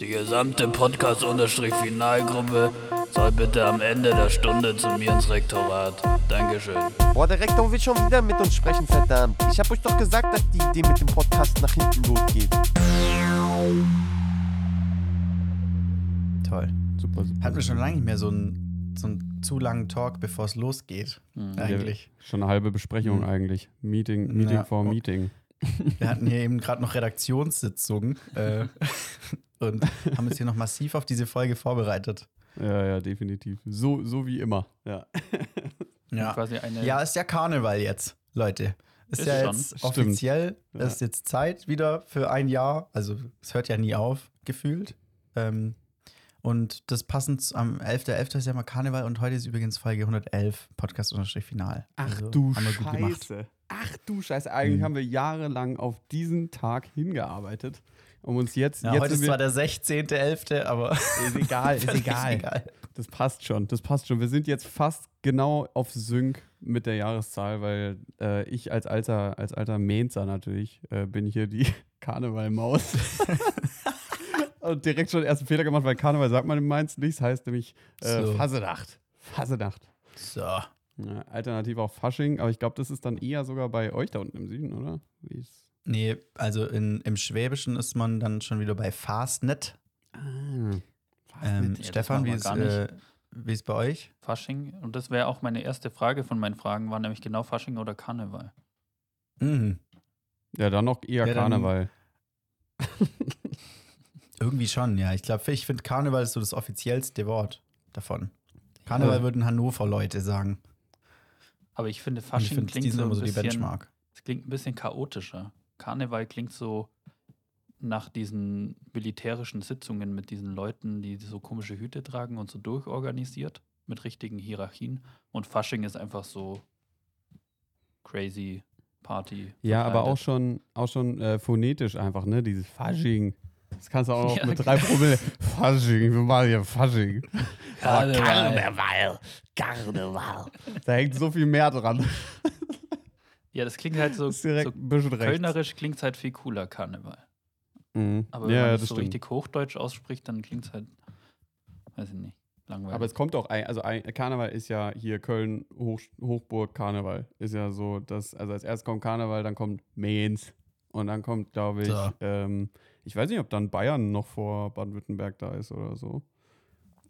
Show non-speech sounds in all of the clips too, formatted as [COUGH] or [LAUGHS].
Die gesamte Podcast-Finalgruppe soll bitte am Ende der Stunde zu mir ins Rektorat. Dankeschön. Boah, der Rektor will schon wieder mit uns sprechen, verdammt. Ich hab euch doch gesagt, dass die Idee mit dem Podcast nach hinten losgeht. Toll. Super, super. Hatten wir schon lange nicht mehr so einen, so einen zu langen Talk, bevor es losgeht. Eigentlich. Schon eine halbe Besprechung Mhm. eigentlich. Meeting, Meeting Ja. vor Meeting. Wir hatten hier eben gerade noch Redaktionssitzungen äh, und haben uns hier noch massiv auf diese Folge vorbereitet. Ja, ja, definitiv. So, so wie immer. Ja. Ja. Quasi eine. ja, ist ja Karneval jetzt, Leute. Ist, Ist ja schon. jetzt Stimmt. offiziell. Ja. Es ist jetzt Zeit wieder für ein Jahr. Also, es hört ja nie auf, gefühlt. Ähm, und das passend am 11.11. ist ja mal Karneval und heute ist übrigens Folge 111, Podcast-Final. Ach Also, du haben wir gut gemacht. Ach du Scheiße. Eigentlich Mhm. haben wir jahrelang auf diesen Tag hingearbeitet. Um uns jetzt. Ja, jetzt heute ist zwar der 16.11., aber ist egal, [LAUGHS] ist egal. Das passt schon, das passt schon. Wir sind jetzt fast genau auf Sync mit der Jahreszahl, weil äh, ich als alter, als alter Mainzer natürlich äh, bin hier die [LAUGHS] Karnevalmaus. [LAUGHS] Und direkt schon den ersten Fehler gemacht, weil Karneval sagt man in Mainz nicht. Das heißt nämlich äh, So. Fasenacht. Fasenacht. So. Ja, alternativ auch Fasching, aber ich glaube, das ist dann eher sogar bei euch da unten im Süden, oder? Wie ist Nee, also in, im Schwäbischen ist man dann schon wieder bei Fastnet. ah, Ähm, Ja, das Stefan, wie ist, äh, wie ist bei euch? Fasching. Und das wäre auch meine erste Frage von meinen Fragen, war nämlich genau Fasching oder Karneval. Mhm. Ja, dann noch eher Ja, dann- Karneval. [LAUGHS] Irgendwie schon, ja. Ich glaube, ich finde Karneval ist so das offiziellste Wort davon. Karneval Ja. würden Hannover Leute sagen. Aber ich finde, ich Fasching die klingt so ein so bisschen, Benchmark. es klingt ein bisschen chaotischer. Karneval klingt so nach diesen militärischen Sitzungen mit diesen Leuten, die so komische Hüte tragen und so durchorganisiert mit richtigen Hierarchien. Und Fasching ist einfach so crazy Party. Ja, aber auch verkleidet. schon, auch schon äh, phonetisch einfach, ne? Dieses Fasching. Das kannst du auch noch Ja, mit drei Promille. Fasching, wir machen hier Fasching. Karneval. Karneval. Da hängt so viel mehr dran. Ja, das klingt halt so, Das ist direkt so ein bisschen rechts. kölnerisch klingt es halt viel cooler, Karneval. Mhm. Aber wenn ja, man das das so stimmt. richtig Hochdeutsch ausspricht, dann klingt es halt, weiß ich nicht, langweilig. Aber es kommt auch, ein, also ein, Karneval ist ja hier Köln, Hoch, Hochburg, Karneval. Ist ja so, dass, also als erstes kommt Karneval, dann kommt Mainz. Und dann kommt, glaube ich, So. ähm, ich weiß nicht, ob dann Bayern noch vor Baden-Württemberg da ist oder so.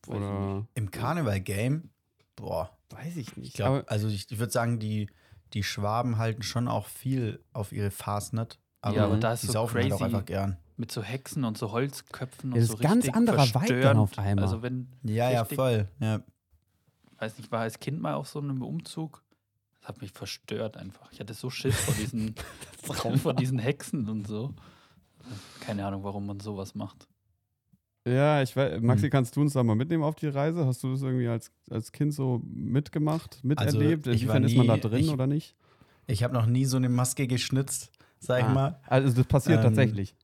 Weiß ich Oder Im Karneval-Game, boah, weiß ich nicht. ich glaube, also ich, ich würde sagen, die, die Schwaben halten schon auch viel auf ihre Fastnet. Aber, Ja, aber da ist die so saufen halt auch crazy. einfach gern. mit so Hexen und so Holzköpfen und Ja, das so ist ganz richtig anderer Vibe dann verstörend. auf einmal. Also wenn, Ja, ja, voll. Ja. weiß nicht, war als Kind mal auf so einem Umzug, das hat mich verstört einfach. Ich hatte so Schiss vor diesen, [LAUGHS] vor diesen Hexen und so. Keine Ahnung, warum man sowas macht. Ja, ich weiß, Maxi, Hm. kannst du uns da mal mitnehmen auf die Reise? Hast du das irgendwie als, als Kind so mitgemacht, miterlebt? ich war Inwiefern ist man da nie- drin ich- oder nicht? Ich habe noch nie so eine Maske geschnitzt, sag ich Ah, mal. Also das passiert Ähm, tatsächlich.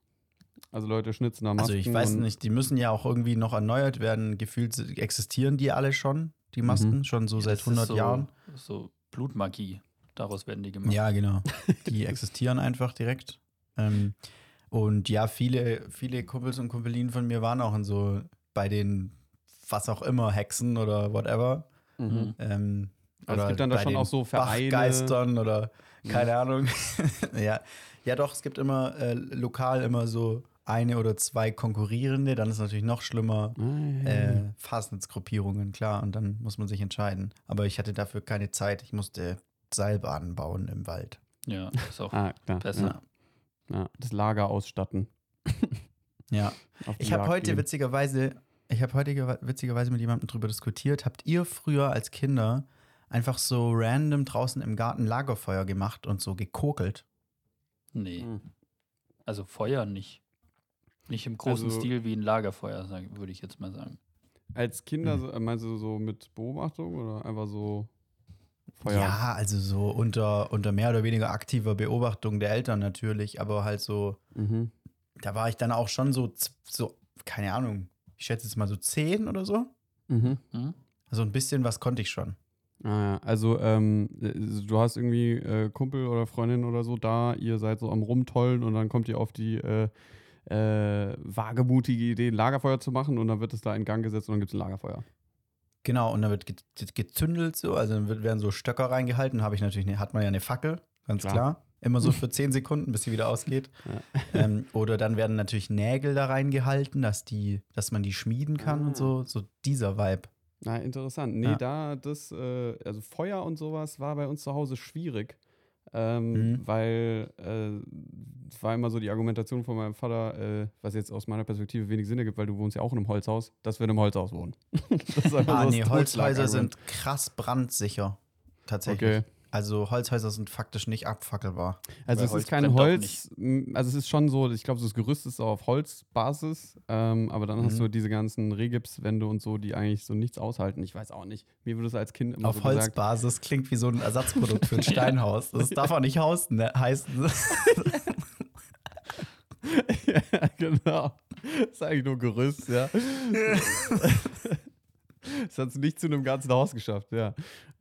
Also Leute schnitzen da Masken. Also ich weiß nicht, die müssen ja auch irgendwie noch erneuert werden. Gefühlt existieren die alle schon, die Masken, Mhm. schon so Ja, seit das ist 100 so, Jahren. So Blutmagie. Daraus werden die gemacht. Ja, genau. Die [LAUGHS] existieren einfach direkt. Ähm, und ja, viele, viele Kumpels und Kumpelinen von mir waren auch in so bei den, was auch immer, Hexen oder whatever. Mhm. Ähm, Also es oder gibt dann da schon auch so Vereine. Bachgeistern oder Mhm. keine Ahnung. [LAUGHS] ja. ja, doch, es gibt immer äh, lokal immer so eine oder zwei konkurrierende, dann ist es natürlich noch schlimmer. Ja, ja. Äh, Fastnetzgruppierungen, klar, und dann muss man sich entscheiden. Aber ich hatte dafür keine Zeit. Ich musste Seilbahnen bauen im Wald. Ja, ist auch ah, besser. Ja. Ja, das Lager ausstatten. [LAUGHS] Ja. Ich habe heute gehen. witzigerweise, ich habe heute witzigerweise mit jemandem drüber diskutiert. Habt ihr früher als Kinder einfach so random draußen im Garten Lagerfeuer gemacht und so gekokelt? Nee. Mhm. Also Feuer nicht. Nicht im großen Also- Stil wie ein Lagerfeuer, würde ich jetzt mal sagen. Als Kinder, Mhm. so, meinst du so mit Beobachtung oder einfach so Feuer? Ja, also so unter, unter mehr oder weniger aktiver Beobachtung der Eltern natürlich, aber halt so, Mhm. da war ich dann auch schon so, so keine Ahnung, ich schätze jetzt mal so zehn oder so. Mhm. Hm? Also ein bisschen was konnte ich schon. Ah, ja. Also, ähm, äh, du hast irgendwie äh, Kumpel oder Freundin oder so da, ihr seid so am Rumtollen und dann kommt ihr auf die äh, äh, wagemutige Idee, ein Lagerfeuer zu machen und dann wird es da in Gang gesetzt und dann gibt es ein Lagerfeuer. Genau, und dann wird ge- ge- gezündelt so, also dann werden so Stöcker reingehalten, habe ich natürlich, ne, hat man ja eine Fackel, ganz Klar. klar. Immer so [LAUGHS] für 10 Sekunden, bis sie wieder ausgeht. [LAUGHS] Ähm, oder dann werden natürlich Nägel da reingehalten, dass die, dass man die schmieden kann Ah. und so. So dieser Vibe. Na, interessant. Nee, Ja. da das, äh, also Feuer und sowas war bei uns zu Hause schwierig. Ähm, Mhm. Weil äh, war immer so die Argumentation von meinem Vater, äh, was jetzt aus meiner Perspektive wenig Sinn ergibt, weil du wohnst ja auch in einem Holzhaus, dass wir in einem Holzhaus wohnen. [LAUGHS] Ah, so nee, Holzhäuser sind krass brandsicher. Tatsächlich. Okay. Also Holzhäuser sind faktisch nicht abfackelbar. Also es Holz ist kein Holz, also es ist schon so, ich glaube, das Gerüst ist auf Holzbasis, ähm, aber dann hast Mhm. du diese ganzen Regipswände und so, die eigentlich so nichts aushalten. Ich weiß auch nicht. Mir wurde es als Kind immer Auf so. Holzbasis klingt wie so ein Ersatzprodukt für ein [LAUGHS] Steinhaus. Das darf auch nicht Haus ne, heißen. [LAUGHS] [LAUGHS] ja, genau. Das ist eigentlich nur Gerüst, ja. [LAUGHS] Das hat es nicht zu einem ganzen Haus geschafft, ja.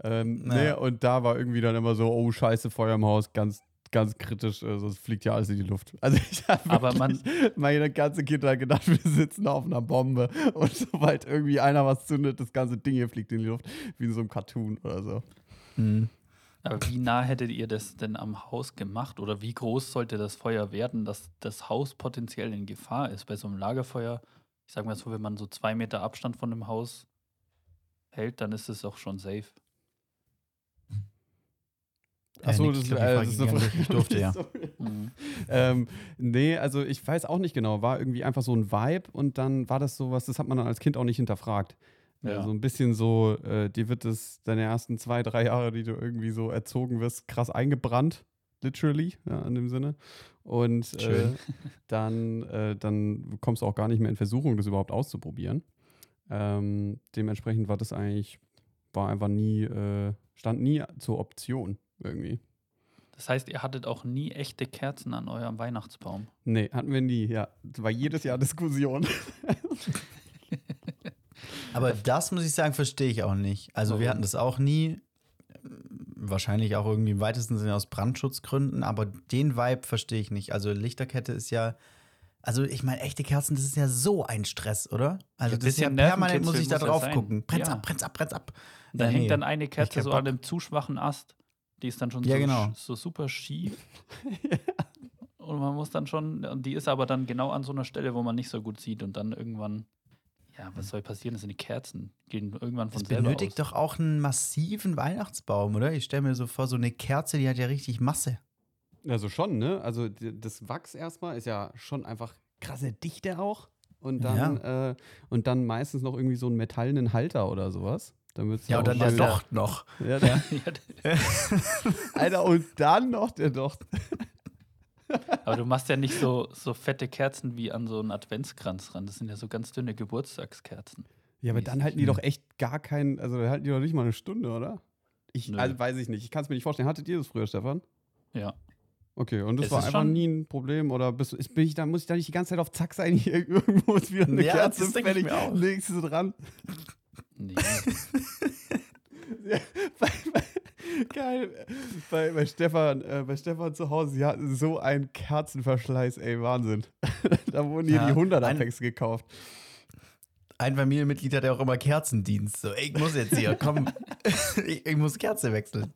Ähm, nee, Naja. und da war irgendwie dann immer so, oh scheiße, Feuer im Haus, ganz, ganz kritisch, äh, sonst fliegt ja alles in die Luft. Also ich habe Aber man- meine ganze Kindheit gedacht, [LAUGHS] wir sitzen auf einer Bombe und sobald irgendwie einer was zündet, das ganze Ding hier fliegt in die Luft, wie in so einem Cartoon oder so. Mhm. Aber wie nah hättet ihr das denn am Haus gemacht? Oder wie groß sollte das Feuer werden, dass das Haus potenziell in Gefahr ist? Bei so einem Lagerfeuer, ich sag mal so, wenn man so zwei Meter Abstand von dem Haus hält, dann ist es auch schon safe. Achso, Nick, das, ich glaub, äh, Frage das ist eine dich. Ich durfte ja. [LAUGHS] Mhm. ähm, nee, also ich weiß auch nicht genau. War irgendwie einfach so ein Vibe und dann war das sowas, das hat man dann als Kind auch nicht hinterfragt. Ja. So ein bisschen so, äh, dir wird es deine ersten zwei, drei Jahre, die du irgendwie so erzogen wirst, krass eingebrannt. Literally, ja, in dem Sinne. Und äh, [LAUGHS] dann, äh, dann kommst du auch gar nicht mehr in Versuchung, das überhaupt auszuprobieren. Ähm, dementsprechend war das eigentlich, war einfach nie, äh, stand nie zur Option irgendwie. Das heißt, ihr hattet auch nie echte Kerzen an eurem Weihnachtsbaum. Nee, hatten wir nie, ja. Das war jedes Jahr [LAUGHS] Diskussion. [LAUGHS] Aber das muss ich sagen, verstehe ich auch nicht. Also wir Warum? hatten das auch nie. Wahrscheinlich auch irgendwie im weitesten Sinne aus Brandschutzgründen, aber den Vibe verstehe ich nicht. Also Lichterkette ist ja. Also ich meine, echte Kerzen, das ist ja so ein Stress, oder? Also Ja, das ist ja permanent muss ich da ja drauf gucken. Brennt's Ja. ab, brennt's ab, brennt's ab. Da Ja, hängt nee. dann eine Kerze so Bock. an einem zu schwachen Ast. Die ist dann schon Ja, so, genau. so super schief. [LAUGHS] Und man muss dann schon, und die ist aber dann genau an so einer Stelle, wo man nicht so gut sieht. Und dann irgendwann, ja, was soll passieren? Das sind die Kerzen. Gehen irgendwann von Das selber benötigt aus. doch auch einen massiven Weihnachtsbaum, oder? Ich stelle mir so vor, so eine Kerze, die hat ja richtig Masse. Also schon, ne? Also das Wachs erstmal ist ja schon einfach krasse Dichte auch. Und dann, äh, und dann meistens noch irgendwie so einen metallenen Halter oder sowas. Damit's Ja, auch und dann der Docht noch. Ja, [LAUGHS] der, Ja, [LAUGHS] Alter, und dann noch der Docht. Aber du machst ja nicht so, so fette Kerzen wie an so einen Adventskranz ran. Das sind ja so ganz dünne Geburtstagskerzen. Ja, aber dann halten die doch echt gar keinen, also da halten die doch nicht mal eine Stunde, oder? Ich, Nö. also weiß ich nicht. Ich kann es mir nicht vorstellen. Hattet ihr das früher, Stefan? Ja. Okay, und das Es war einfach nie ein Problem oder bist, ist, bin ich da, muss ich da nicht die ganze Zeit auf Zack sein, [LAUGHS] hier irgendwo ist wieder eine Ja, Kerze fertig, legst du sie dran. Nee. [LAUGHS] Ja, bei, [LAUGHS] geil. Bei, bei, Stefan, äh, bei Stefan zu Hause, sie hatten so einen Kerzenverschleiß, ey, Wahnsinn. [LAUGHS] da wurden hier Ja, die 100er ein- Packs gekauft. Ein Familienmitglied hat ja auch immer Kerzendienst. So, ey, ich muss jetzt hier, komm, [LAUGHS] ich, ich muss Kerze wechseln.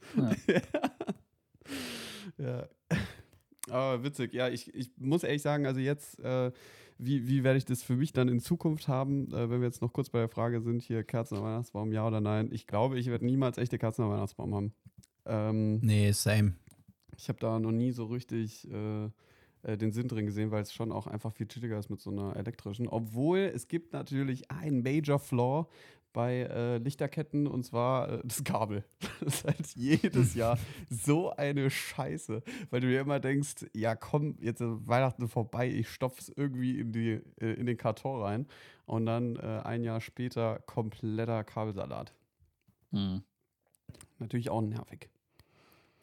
Ja. Aber witzig, ja, ich, ich muss ehrlich sagen, also jetzt, äh, wie, wie werde ich das für mich dann in Zukunft haben, äh, wenn wir jetzt noch kurz bei der Frage sind, hier Kerzen am Weihnachtsbaum, ja oder nein? Ich glaube, ich werde niemals echte Kerzen am Weihnachtsbaum haben. Ähm, Nee, same. Ich habe da noch nie so richtig äh, äh, den Sinn drin gesehen, weil es schon auch einfach viel chilliger ist mit so einer elektrischen. Obwohl es gibt natürlich einen Major Flaw bei äh, Lichterketten und zwar äh, das Kabel. [LAUGHS] Das ist halt [LAUGHS] jedes Jahr so eine Scheiße, weil du dir immer denkst, ja komm, jetzt ist Weihnachten vorbei, ich stopf's irgendwie in, die, äh, in den Karton rein und dann äh, ein Jahr später kompletter Kabelsalat. Hm. Natürlich auch nervig.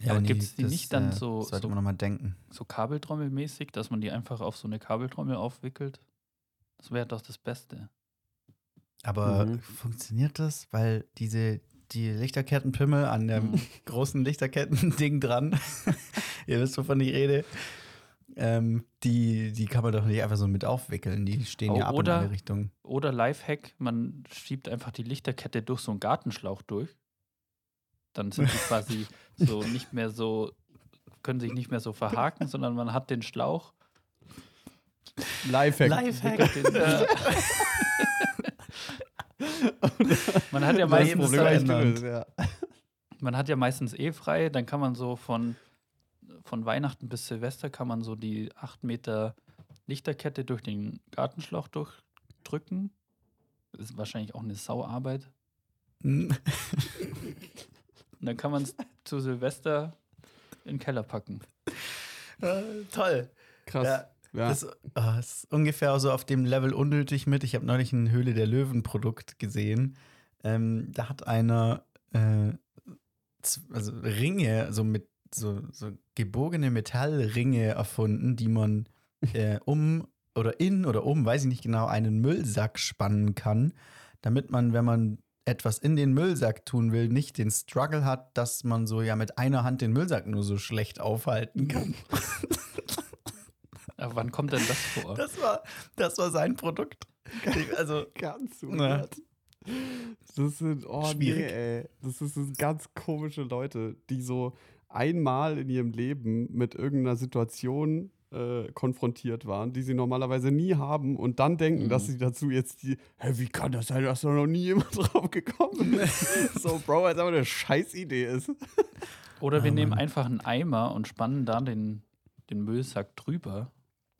Aber gibt's die das, nicht dann äh, so- Sollte so- man nochmal denken. So Kabeltrommelmäßig, dass man die einfach auf so eine Kabeltrommel aufwickelt. Das wäre doch das Beste. Aber Mhm. funktioniert das? Weil diese, die Lichterkettenpimmel an dem Mhm. großen Lichterketten-Ding dran. [LAUGHS] Ihr wisst, wovon ich rede. Ähm, die, die kann man doch nicht einfach so mit aufwickeln. Die stehen Oh, ja ab oder- in alle Richtungen. Oder Lifehack, man schiebt einfach die Lichterkette durch so einen Gartenschlauch durch. Dann sind die quasi [LAUGHS] so nicht mehr so, können sich nicht mehr so verhaken, sondern man hat den Schlauch. Lifehack. Lifehack. Den, äh, [LAUGHS] man hat ja Das meistens Problem ja. man hat ja meistens eh frei, dann kann man so von, von Weihnachten bis Silvester kann man so die 8 Meter Lichterkette durch den Gartenschlauch durchdrücken. Das ist wahrscheinlich auch eine Sauarbeit. Und dann kann man es zu Silvester in den Keller packen. Äh, toll. Krass. Ja, Ja. Das, ah, ist ungefähr so auf dem Level unnötig mit. Ich habe neulich ein Höhle der Löwen-Produkt gesehen. Ähm, da hat einer äh, also Ringe, so mit so, so gebogene Metallringe erfunden, die man [LAUGHS] äh, um oder in oder um, weiß ich nicht genau, einen Müllsack spannen kann, damit man, wenn man etwas in den Müllsack tun will, nicht den Struggle hat, dass man so ja mit einer Hand den Müllsack nur so schlecht aufhalten kann. [LAUGHS] Aber wann kommt denn das vor? [LAUGHS] Das war, das war sein Produkt. Also, [LAUGHS] ganz Na. weird. Das sind, oh Schwierig. nee, ey. Das ist- das sind ganz komische Leute, die so einmal in ihrem Leben mit irgendeiner Situation äh, konfrontiert waren, die sie normalerweise nie haben und dann denken, Mhm. dass sie dazu jetzt die, hä, wie kann das sein, dass da noch nie jemand [LAUGHS] drauf gekommen ist? so, Bro, als aber eine Scheißidee ist. Oder wir Ah, nehmen einfach einen Eimer und spannen da den, den Müllsack drüber.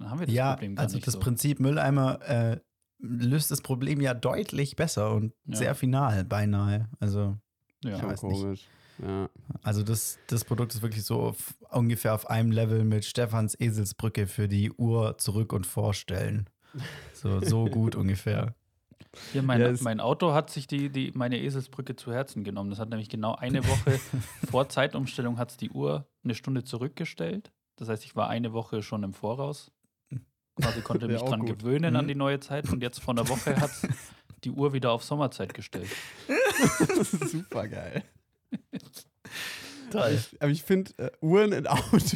Dann haben wir das ja, Problem gar also nicht das so. Prinzip Mülleimer äh, löst das Problem ja deutlich besser und Ja. sehr final beinahe. Also, ja. Ich weiß nicht. komisch. Ja. also das, das Produkt ist wirklich so auf, ungefähr auf einem Level mit Stefans Eselsbrücke für die Uhr zurück und vorstellen. So, so [LAUGHS] gut ungefähr. Hier, mein, Ja, mein Auto hat sich die, die, meine Eselsbrücke zu Herzen genommen. Das hat nämlich genau eine [LAUGHS] Woche vor Zeitumstellung hat es die Uhr eine Stunde zurückgestellt. Das heißt, ich war eine Woche schon im Voraus. Quasi konnte [LAUGHS] mich dran gut. gewöhnen an Mhm. die neue Zeit und jetzt vor einer Woche [LAUGHS] hat die Uhr wieder auf Sommerzeit gestellt. [LAUGHS] Super geil. Toll. Aber ich finde, äh, Uhren in Autos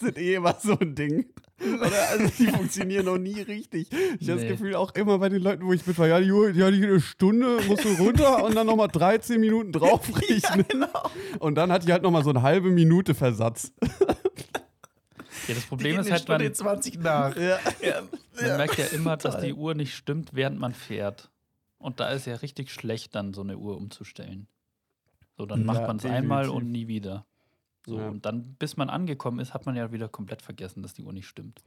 sind eh immer so ein Ding. Oder? Also die funktionieren noch nie richtig. Ich habe Nee. das Gefühl, auch immer bei den Leuten, wo ich mit war, ja, die, Uhr- ja, die eine Stunde musst du runter und dann nochmal 13 Minuten draufrechnen. genau. Und dann hat die halt nochmal so eine halbe Minute Versatz. Ja, das Problem Gehen ist halt, man, Stunde 20 nach. Ja. Ja, man merkt ja immer, dass die Uhr nicht stimmt, während man fährt. Und da ist ja richtig schlecht, dann so eine Uhr umzustellen. So, dann Ja, macht man es einmal und nie wieder. So, Ja. und dann, bis man angekommen ist, hat man ja wieder komplett vergessen, dass die Uhr nicht stimmt.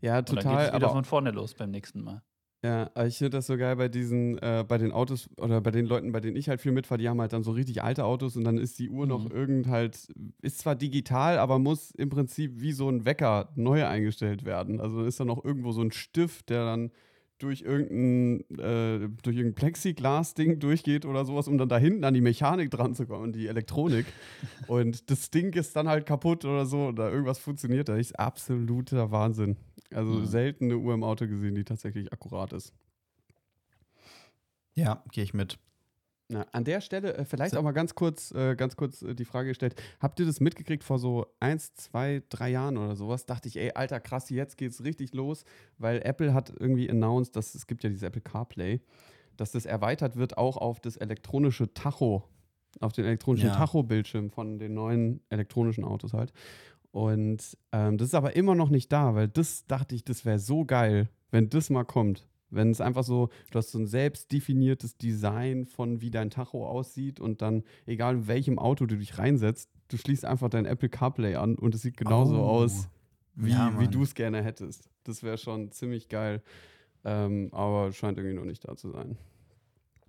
Ja, Und dann geht total. es wieder Aber von vorne los beim nächsten Mal. Ja, aber ich finde das so geil bei diesen, äh, bei den Autos oder bei den Leuten, bei denen ich halt viel mitfahre, die haben halt dann so richtig alte Autos und dann ist die Uhr noch Mhm. irgend halt, ist zwar digital, aber muss im Prinzip wie so ein Wecker neu eingestellt werden. Also ist da noch irgendwo so ein Stift, der dann durch irgendein, äh, durch irgendein Plexiglas-Ding durchgeht oder sowas, um dann da hinten an die Mechanik dran zu kommen, die Elektronik. [LAUGHS] und das Ding ist dann halt kaputt oder so oder irgendwas funktioniert da. ist absoluter Wahnsinn. Also Mhm. selten eine Uhr im Auto gesehen, die tatsächlich akkurat ist. Ja, gehe ich mit. Na, an der Stelle äh, vielleicht So. auch mal ganz kurz, äh, ganz kurz äh, die Frage gestellt. Habt ihr das mitgekriegt vor so eins, zwei, drei Jahren oder sowas? Dachte ich, ey, alter, krass, jetzt geht's richtig los, weil Apple hat irgendwie announced, dass es gibt ja dieses Apple CarPlay, dass das erweitert wird auch auf das elektronische Tacho, auf den elektronischen Ja. Tacho-Bildschirm von den neuen elektronischen Autos halt. Und ähm, das ist aber immer noch nicht da, weil das dachte ich, das wäre so geil, wenn das mal kommt. Wenn es einfach so, du hast so ein selbst definiertes Design von wie dein Tacho aussieht und dann, egal in welchem Auto du dich reinsetzt, du schließt einfach dein Apple CarPlay an und es sieht genauso Oh. aus, wie, Ja, wie du es gerne hättest. Das wäre schon ziemlich geil. Ähm, aber scheint irgendwie noch nicht da zu sein.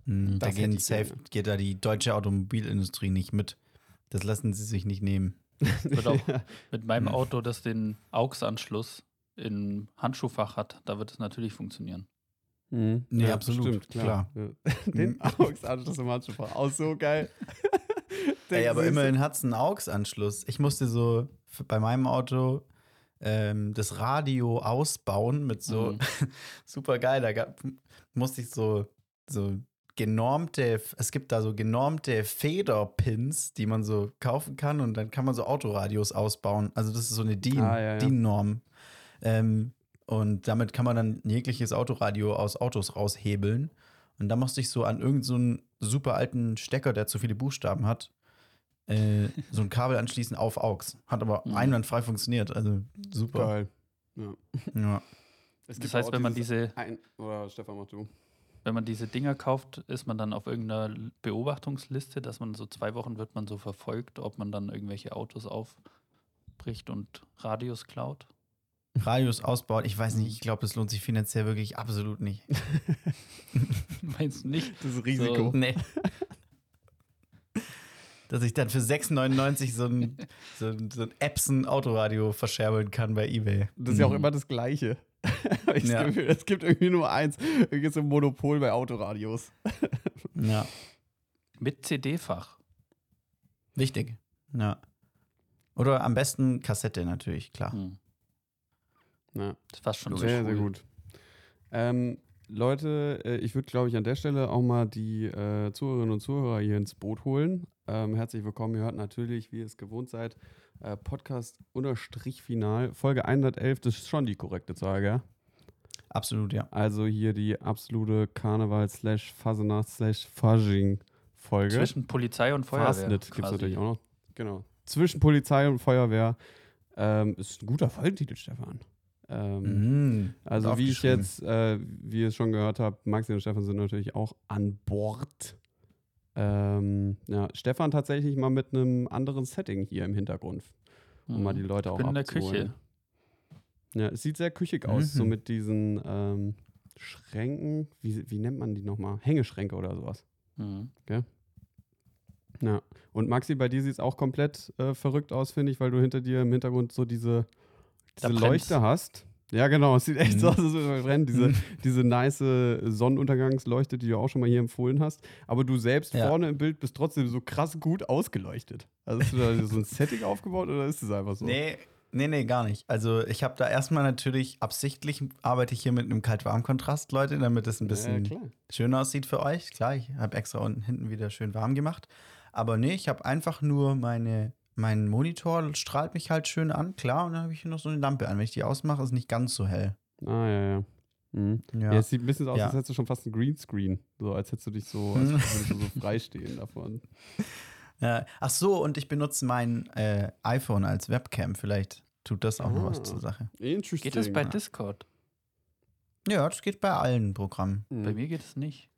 Hm, da gehen safe, gerne. geht da die deutsche Automobilindustrie nicht mit. Das lassen sie sich nicht nehmen. Wird auch [LAUGHS] Ja. mit meinem. Auto, das den AUX-Anschluss im Handschuhfach hat, da wird es natürlich funktionieren. Mhm. Nee, absolut, klar. Ja. [LAUGHS] Den [LAUGHS] AUX-Anschluss im Handschuhfach. Auch so geil. Ey, aber immerhin hat es einen AUX-Anschluss. Ich musste so bei meinem Auto ähm, das Radio ausbauen mit so Mhm. super geil. Da gab, musste ich so, so genormte, es gibt da so genormte Federpins, die man so kaufen kann und dann kann man so Autoradios ausbauen. Also das ist so eine DIN, Ah, ja, ja. DIN-Norm. Ähm, und damit kann man dann jegliches Autoradio aus Autos raushebeln. Und da musste ich so an irgendeinen so einen super alten Stecker, der zu viele Buchstaben hat, äh, so ein Kabel anschließen auf AUX. Hat aber Mhm. einwandfrei funktioniert. Also super. Geil. Ja. Ja. Es Das gibt heißt, auch wenn man diese, Ein oder Stefan, mach du. Wenn man diese Dinger kauft, ist man dann auf irgendeiner Beobachtungsliste, dass man so zwei Wochen wird man so verfolgt, ob man dann irgendwelche Autos aufbricht und Radios klaut. Radius ausbaut, ich weiß nicht, ich glaube, das lohnt sich finanziell wirklich absolut nicht. [LAUGHS] Meinst du nicht? Das Risiko. Nee. Dass ich dann für 6,99 so ein, so ein, so ein Epson-Autoradio verscherbeln kann bei Ebay. Das ist ja auch Mhm. immer das Gleiche. [LAUGHS] ich Ja. ja. es gibt irgendwie nur eins. Irgendwie so ein Monopol bei Autoradios. Ja. Mit CD-Fach. Wichtig. Ja. Oder am besten Kassette natürlich, klar. Hm. Ja. Das ist fast schon Sehr, sehr gut. Ähm, Leute, äh, ich würde, glaube ich, an der Stelle auch mal die äh, Zuhörerinnen und Zuhörer hier ins Boot holen. Ähm, herzlich willkommen. Ihr hört natürlich, wie ihr es gewohnt seid, äh, Podcast unterstrich final. Folge 111, das ist schon die korrekte Zahl, gell? Absolut, ja. Also hier die absolute Karneval slash Fasenacht slash Fasching Folge. Zwischen Polizei und Feuerwehr. Fastnet gibt es natürlich auch noch. Genau. Zwischen Polizei und Feuerwehr. Ähm, ist ein guter Folgentitel, Stefan. Ähm, Mhm. also wie ich jetzt, äh, wie ihr es schon gehört habt, Maxi und Stefan sind natürlich auch an Bord. Ähm, ja, Stefan tatsächlich mal mit einem anderen Setting hier im Hintergrund, um Mhm. mal die Leute auch bin in der abzuholen. Küche. Ja, es sieht sehr küchig aus, so Mhm. mit diesen ähm, Schränken. Wie, wie nennt man die nochmal? Hängeschränke oder sowas. Mhm. Ja. Und Maxi, bei dir sieht es auch komplett äh, verrückt aus, finde ich, weil du hinter dir im Hintergrund so diese, diese. Leuchte hast. Ja, genau, es sieht echt Mhm. so aus, als würde es brennen. Diese, diese nice Sonnenuntergangsleuchte, die du auch schon mal hier empfohlen hast. Aber du selbst Ja. vorne im Bild bist trotzdem so krass gut ausgeleuchtet. Also hast du da so ein Setting aufgebaut oder ist es einfach so? Nee, nee, nee, gar nicht. Also ich habe da erstmal natürlich absichtlich arbeite ich hier mit einem Kalt-Warm-Kontrast, Leute, damit es ein bisschen ja, klar. schön aussieht für euch. Klar, ich habe extra unten hinten wieder schön warm gemacht. Aber nee, ich habe einfach nur meine, mein Monitor strahlt mich halt schön an, klar, und dann habe ich hier noch so eine Lampe an. Wenn ich die ausmache, ist nicht ganz so hell. Ah, ja, ja. Mhm. Ja. Ja. es sieht ein bisschen so aus, Ja. als hättest du schon fast ein Greenscreen. So, als hättest du dich so, als würdest du so [LAUGHS] freistehen davon. Ja. Ach so, und ich benutze mein äh, iPhone als Webcam. Vielleicht tut das auch noch was Ah. zur Sache. Interesting. Geht das bei Discord? Ja, das geht bei allen Programmen. Mhm. Bei mir geht es nicht.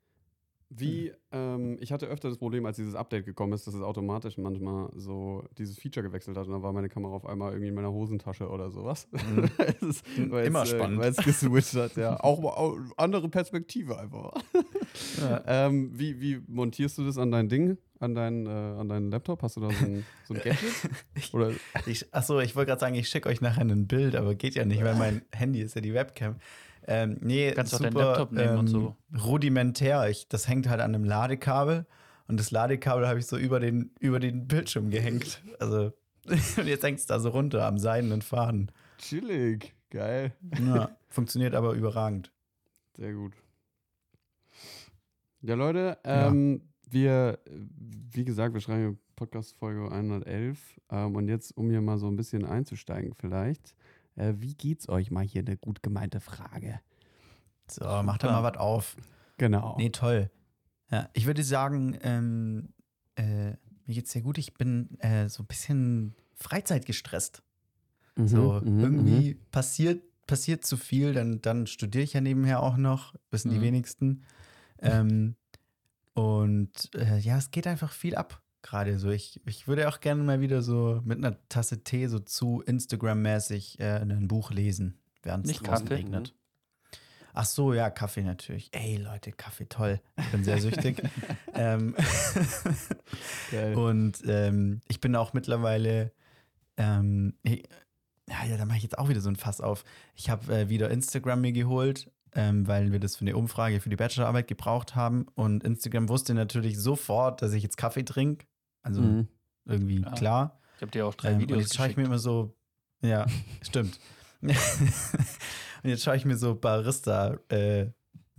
Wie, ähm, ich hatte öfter das Problem, als dieses Update gekommen ist, dass es automatisch manchmal so dieses Feature gewechselt hat und dann war meine Kamera auf einmal irgendwie in meiner Hosentasche oder sowas. Mhm. Es ist, Immer spannend. Äh, weil es geswitcht hat, ja. [LAUGHS] Auch mal au- andere Perspektive einfach. Ja. [LAUGHS] ähm, wie, wie montierst du das an dein Ding, an, dein, äh, an deinen Laptop? Hast du da so ein, so ein [LAUGHS] Gadget? Oder, Ich, achso, ich wollte gerade sagen, ich schicke euch nachher ein Bild, aber geht ja nicht, weil mein Handy ist ja die Webcam. Ähm, nee, Kannst auch super, deinen Laptop nehmen und so. Rudimentär. Ich, das hängt halt an einem Ladekabel und das Ladekabel habe ich so über den, über den Bildschirm gehängt. Also, [LAUGHS] und jetzt hängt es da so runter am seidenen Faden. chillig. Geil. Ja, [LAUGHS] funktioniert aber überragend. Sehr gut. Ja, Leute, Ja. ähm, wir, äh, wie gesagt, wir schreiben Podcast-Folge 111. Ähm, und jetzt, um hier mal so ein bisschen einzusteigen, vielleicht, äh, wie geht's euch mal hier eine gut gemeinte Frage? So, macht da Super. mal was auf. Genau. Nee, toll. Ja, ich würde sagen, ähm, äh, mir geht's sehr gut. Ich bin äh, so ein bisschen freizeitgestresst. Mhm, So, mhm, irgendwie passiert, passiert zu viel, dann, dann studiere ich ja nebenher auch noch, wissen die Mhm. wenigsten. Ähm, und äh, ja, es geht einfach viel ab gerade so. Ich, ich würde auch gerne mal wieder so mit einer Tasse Tee so zu Instagram-mäßig äh, ein Buch lesen, während es Nicht draußen Kaffee? regnet. Ach so, ja, Kaffee natürlich. Ey, Leute, Kaffee, toll. Ich bin sehr süchtig. [LAUGHS] ähm, und ähm, ich bin auch mittlerweile, ähm, ich, ja, ja, da mache ich jetzt auch wieder so ein Fass auf. Ich habe äh, wieder Instagram mir geholt, ähm, weil wir das für eine Umfrage für die Bachelorarbeit gebraucht haben. Und Instagram wusste natürlich sofort, dass ich jetzt Kaffee trinke. Also Mhm. irgendwie Ah, klar. Ich habe dir auch drei Ähm, und Videos jetzt schaue ich mir immer so, ja, [LAUGHS] stimmt. [LAUGHS] und jetzt schaue ich mir so Barista-Videos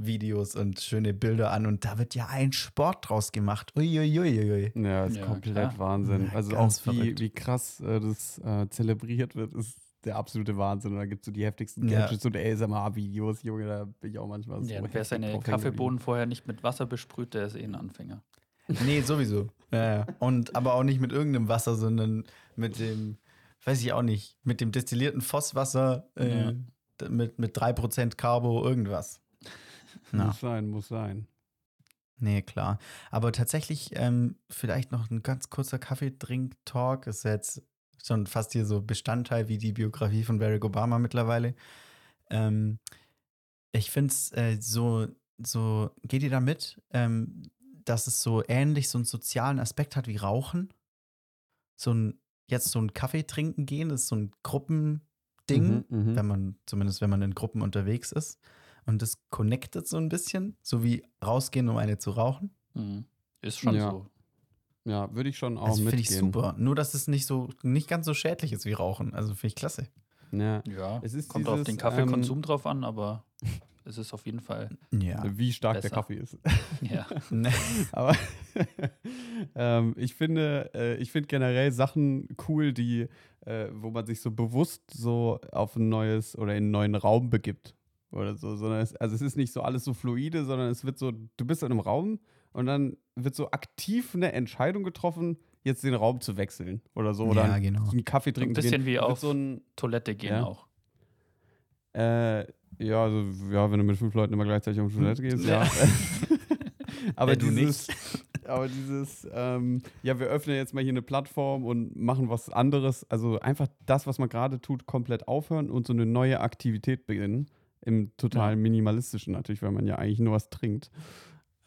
Videos und schöne Bilder an und da wird ja ein Sport draus gemacht. Uiuiuiui. Ja, ist Ja, komplett klar. Wahnsinn. Ja, also auch wie, verrückt. wie krass äh, das äh, zelebriert wird, ist der absolute Wahnsinn. Und da gibt es so die heftigsten Ja. Gadgets und ASMR-Videos, Junge, da bin ich auch manchmal so. Ja, wer seine Kaffeebohnen vorher nicht mit Wasser besprüht, der ist eh ein Anfänger. [LAUGHS] Nee, sowieso. Ja, ja. Und aber auch nicht mit irgendeinem Wasser, sondern mit dem, weiß ich auch nicht, mit dem destillierten Fosswasser äh, Ja. mit, mit 3% Carbo, irgendwas. Na, Muss sein, muss sein. nee, klar. Aber tatsächlich, ähm, vielleicht noch ein ganz kurzer Kaffeetrink-Talk. Ist jetzt schon fast hier so Bestandteil wie die Biografie von Barack Obama mittlerweile. Ähm, ich finde es äh, so, so, geht ihr da mit, ähm, dass es so ähnlich so einen sozialen Aspekt hat wie Rauchen? So ein, jetzt so ein Kaffee trinken gehen, ist so ein Gruppending, Mhm, mhm. wenn man, zumindest wenn man in Gruppen unterwegs ist. Und das connectet so ein bisschen, so wie rausgehen, um eine zu rauchen. Mhm. Ist schon Ja. so. Ja, würde ich schon auch Das finde mitgehen. ich super. Nur, dass es nicht so, nicht ganz so schädlich ist wie Rauchen. Also finde ich klasse. Ja. Ja, Es ist kommt auf dieses, den Kaffeekonsum drauf an, aber es ist auf jeden Fall, Ja. Wie stark der Besser. Kaffee ist. [LAUGHS] ja. Ne. [LAUGHS] Aber [LAUGHS] ähm, ich finde, äh, ich finde generell Sachen cool, die, äh, wo man sich so bewusst so auf ein neues oder in einen neuen Raum begibt. Oder so, sondern es, also es ist nicht so alles so fluide, sondern es wird so, du bist in einem Raum und dann wird so aktiv eine Entscheidung getroffen, jetzt den Raum zu wechseln oder so. Oder Ja, genau. einen Kaffee Ein trinken zu bisschen gehen. wie auf so ein, Toilette gehen Ja. auch. äh, ja, also, ja, wenn du mit fünf Leuten immer gleichzeitig auf die Toilette gehst, ja. [LAUGHS] aber Ja, du dieses, [LAUGHS] aber dieses, ähm, ja, wir öffnen jetzt mal hier eine Plattform und machen was anderes. Also einfach das, was man gerade tut, komplett aufhören und so eine neue Aktivität beginnen. Im total Ja. minimalistischen natürlich, weil man ja eigentlich nur was trinkt.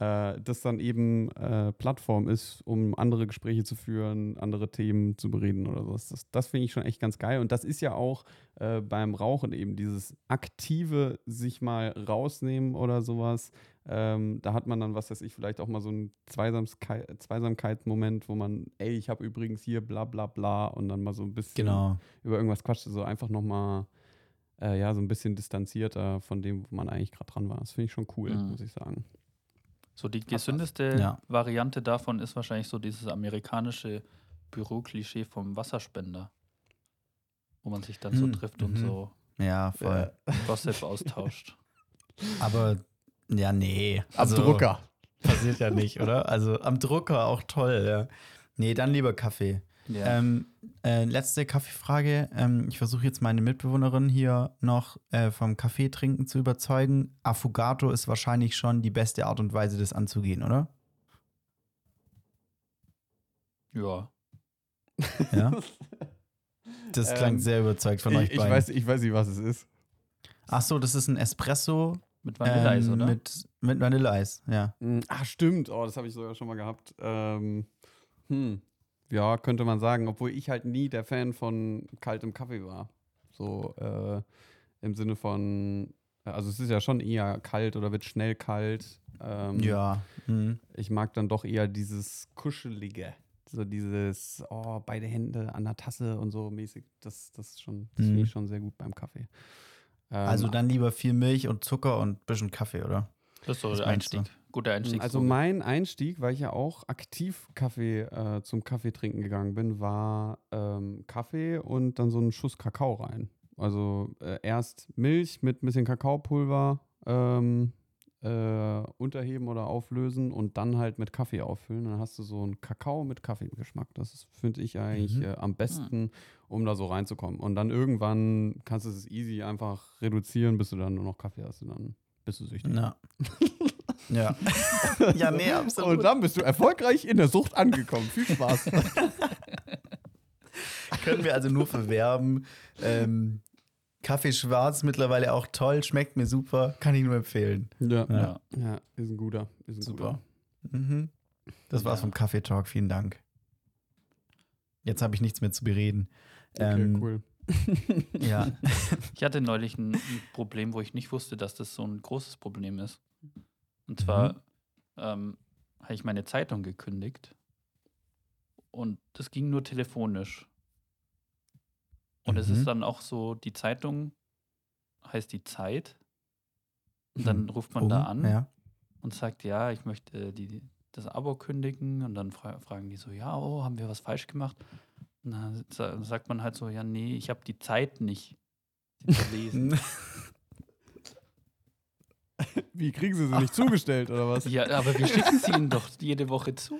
Äh, das dann eben äh, Plattform ist, um andere Gespräche zu führen, andere Themen zu bereden oder sowas. Das, das finde ich schon echt ganz geil. Und das ist ja auch äh, beim Rauchen eben dieses aktive sich mal rausnehmen oder sowas. Ähm, da hat man dann, was weiß ich, vielleicht auch mal so einen Zweisamkeit, Zweisamkeitsmoment, wo man, ey, ich habe übrigens hier bla bla bla und dann mal so ein bisschen Genau. über irgendwas quatscht, so einfach nochmal, äh, ja, so ein bisschen distanzierter von dem, wo man eigentlich gerade dran war. Das finde ich schon cool, Mhm. muss ich sagen. So die gesündeste Ja. Variante davon ist wahrscheinlich so dieses amerikanische Büroklischee vom Wasserspender. Wo man sich dann so Hm, trifft und mhm. so Ja, voll. Gossip austauscht. [LAUGHS] Aber ja, nee. Am Also, Drucker. Passiert ja nicht, oder? Also am Drucker auch toll, ja. Nee, dann lieber Kaffee. Ja. Ähm, äh, letzte Kaffeefrage. Ähm, ich versuche jetzt meine Mitbewohnerin hier noch äh, vom Kaffee trinken zu überzeugen. Affogato ist wahrscheinlich schon die beste Art und Weise, das anzugehen, oder? ja. Ja. [LAUGHS] Das klang Ähm, sehr überzeugt von euch ich, ich, beiden. weiß, ich weiß nicht, was es ist. Ach so, das ist ein Espresso Mit Vanilleeis, ähm, oder? Mit, mit Vanilleeis, ja. Mm, Ah, stimmt. Oh, das habe ich sogar schon mal gehabt. Ähm, hm. Ja, könnte man sagen, obwohl ich halt nie der Fan von kaltem Kaffee war. So äh, im Sinne von, also es ist ja schon eher kalt oder wird schnell kalt. Ähm, Ja. Mhm. Ich mag dann doch eher dieses Kuschelige. So dieses, oh, beide Hände an der Tasse und so mäßig. Das, das, ist schon, das Mhm. finde ich schon sehr gut beim Kaffee. Ähm, Also dann lieber viel Milch und Zucker und ein bisschen Kaffee, oder? Das ist so der du? Einstieg. Guter Einstieg. Also mein Einstieg, weil ich ja auch aktiv Kaffee äh, zum Kaffee trinken gegangen bin, war ähm, Kaffee und dann so einen Schuss Kakao rein. Also äh, erst Milch mit ein bisschen Kakaopulver ähm, äh, unterheben oder auflösen und dann halt mit Kaffee auffüllen. Dann hast du so einen Kakao mit Kaffeegeschmack. Das finde ich eigentlich Mhm. äh, am besten, um da so reinzukommen. Und dann irgendwann kannst du es easy einfach reduzieren, bis du dann nur noch Kaffee hast und dann bist du süchtig. Ja. [LAUGHS] ja. [LAUGHS] ja, nee, absolut. Und dann bist du erfolgreich in der Sucht angekommen. Viel Spaß. [LAUGHS] Können wir also nur verwerben. Ähm, Kaffee schwarz mittlerweile auch toll, schmeckt mir super, kann ich nur empfehlen. ja. Ja. ja, ist ein guter. Ist ein Super. guter. Mhm. Das war's Ja. vom Kaffee Talk, vielen Dank. Jetzt habe ich nichts mehr zu bereden. Okay, Ähm, cool. Ja. [LAUGHS] Ich hatte neulich ein, ein Problem, wo ich nicht wusste, dass das so ein großes Problem ist. Und zwar ähm, habe ich meine Zeitung gekündigt und das ging nur telefonisch. Und es Mhm. ist dann auch so, die Zeitung heißt die Zeit Und dann Hm. ruft man Oh, da an Ja. und sagt, ja, ich möchte die, das Abo kündigen. Und dann fra fragen die so, ja, oh, haben wir was falsch gemacht? Dann sa- sagt man halt so, ja, nee, ich habe die Zeit nicht, zu lesen. [LAUGHS] Wie kriegen sie sie nicht zugestellt oder was? ja, aber wir schicken sie ihnen doch jede Woche zu.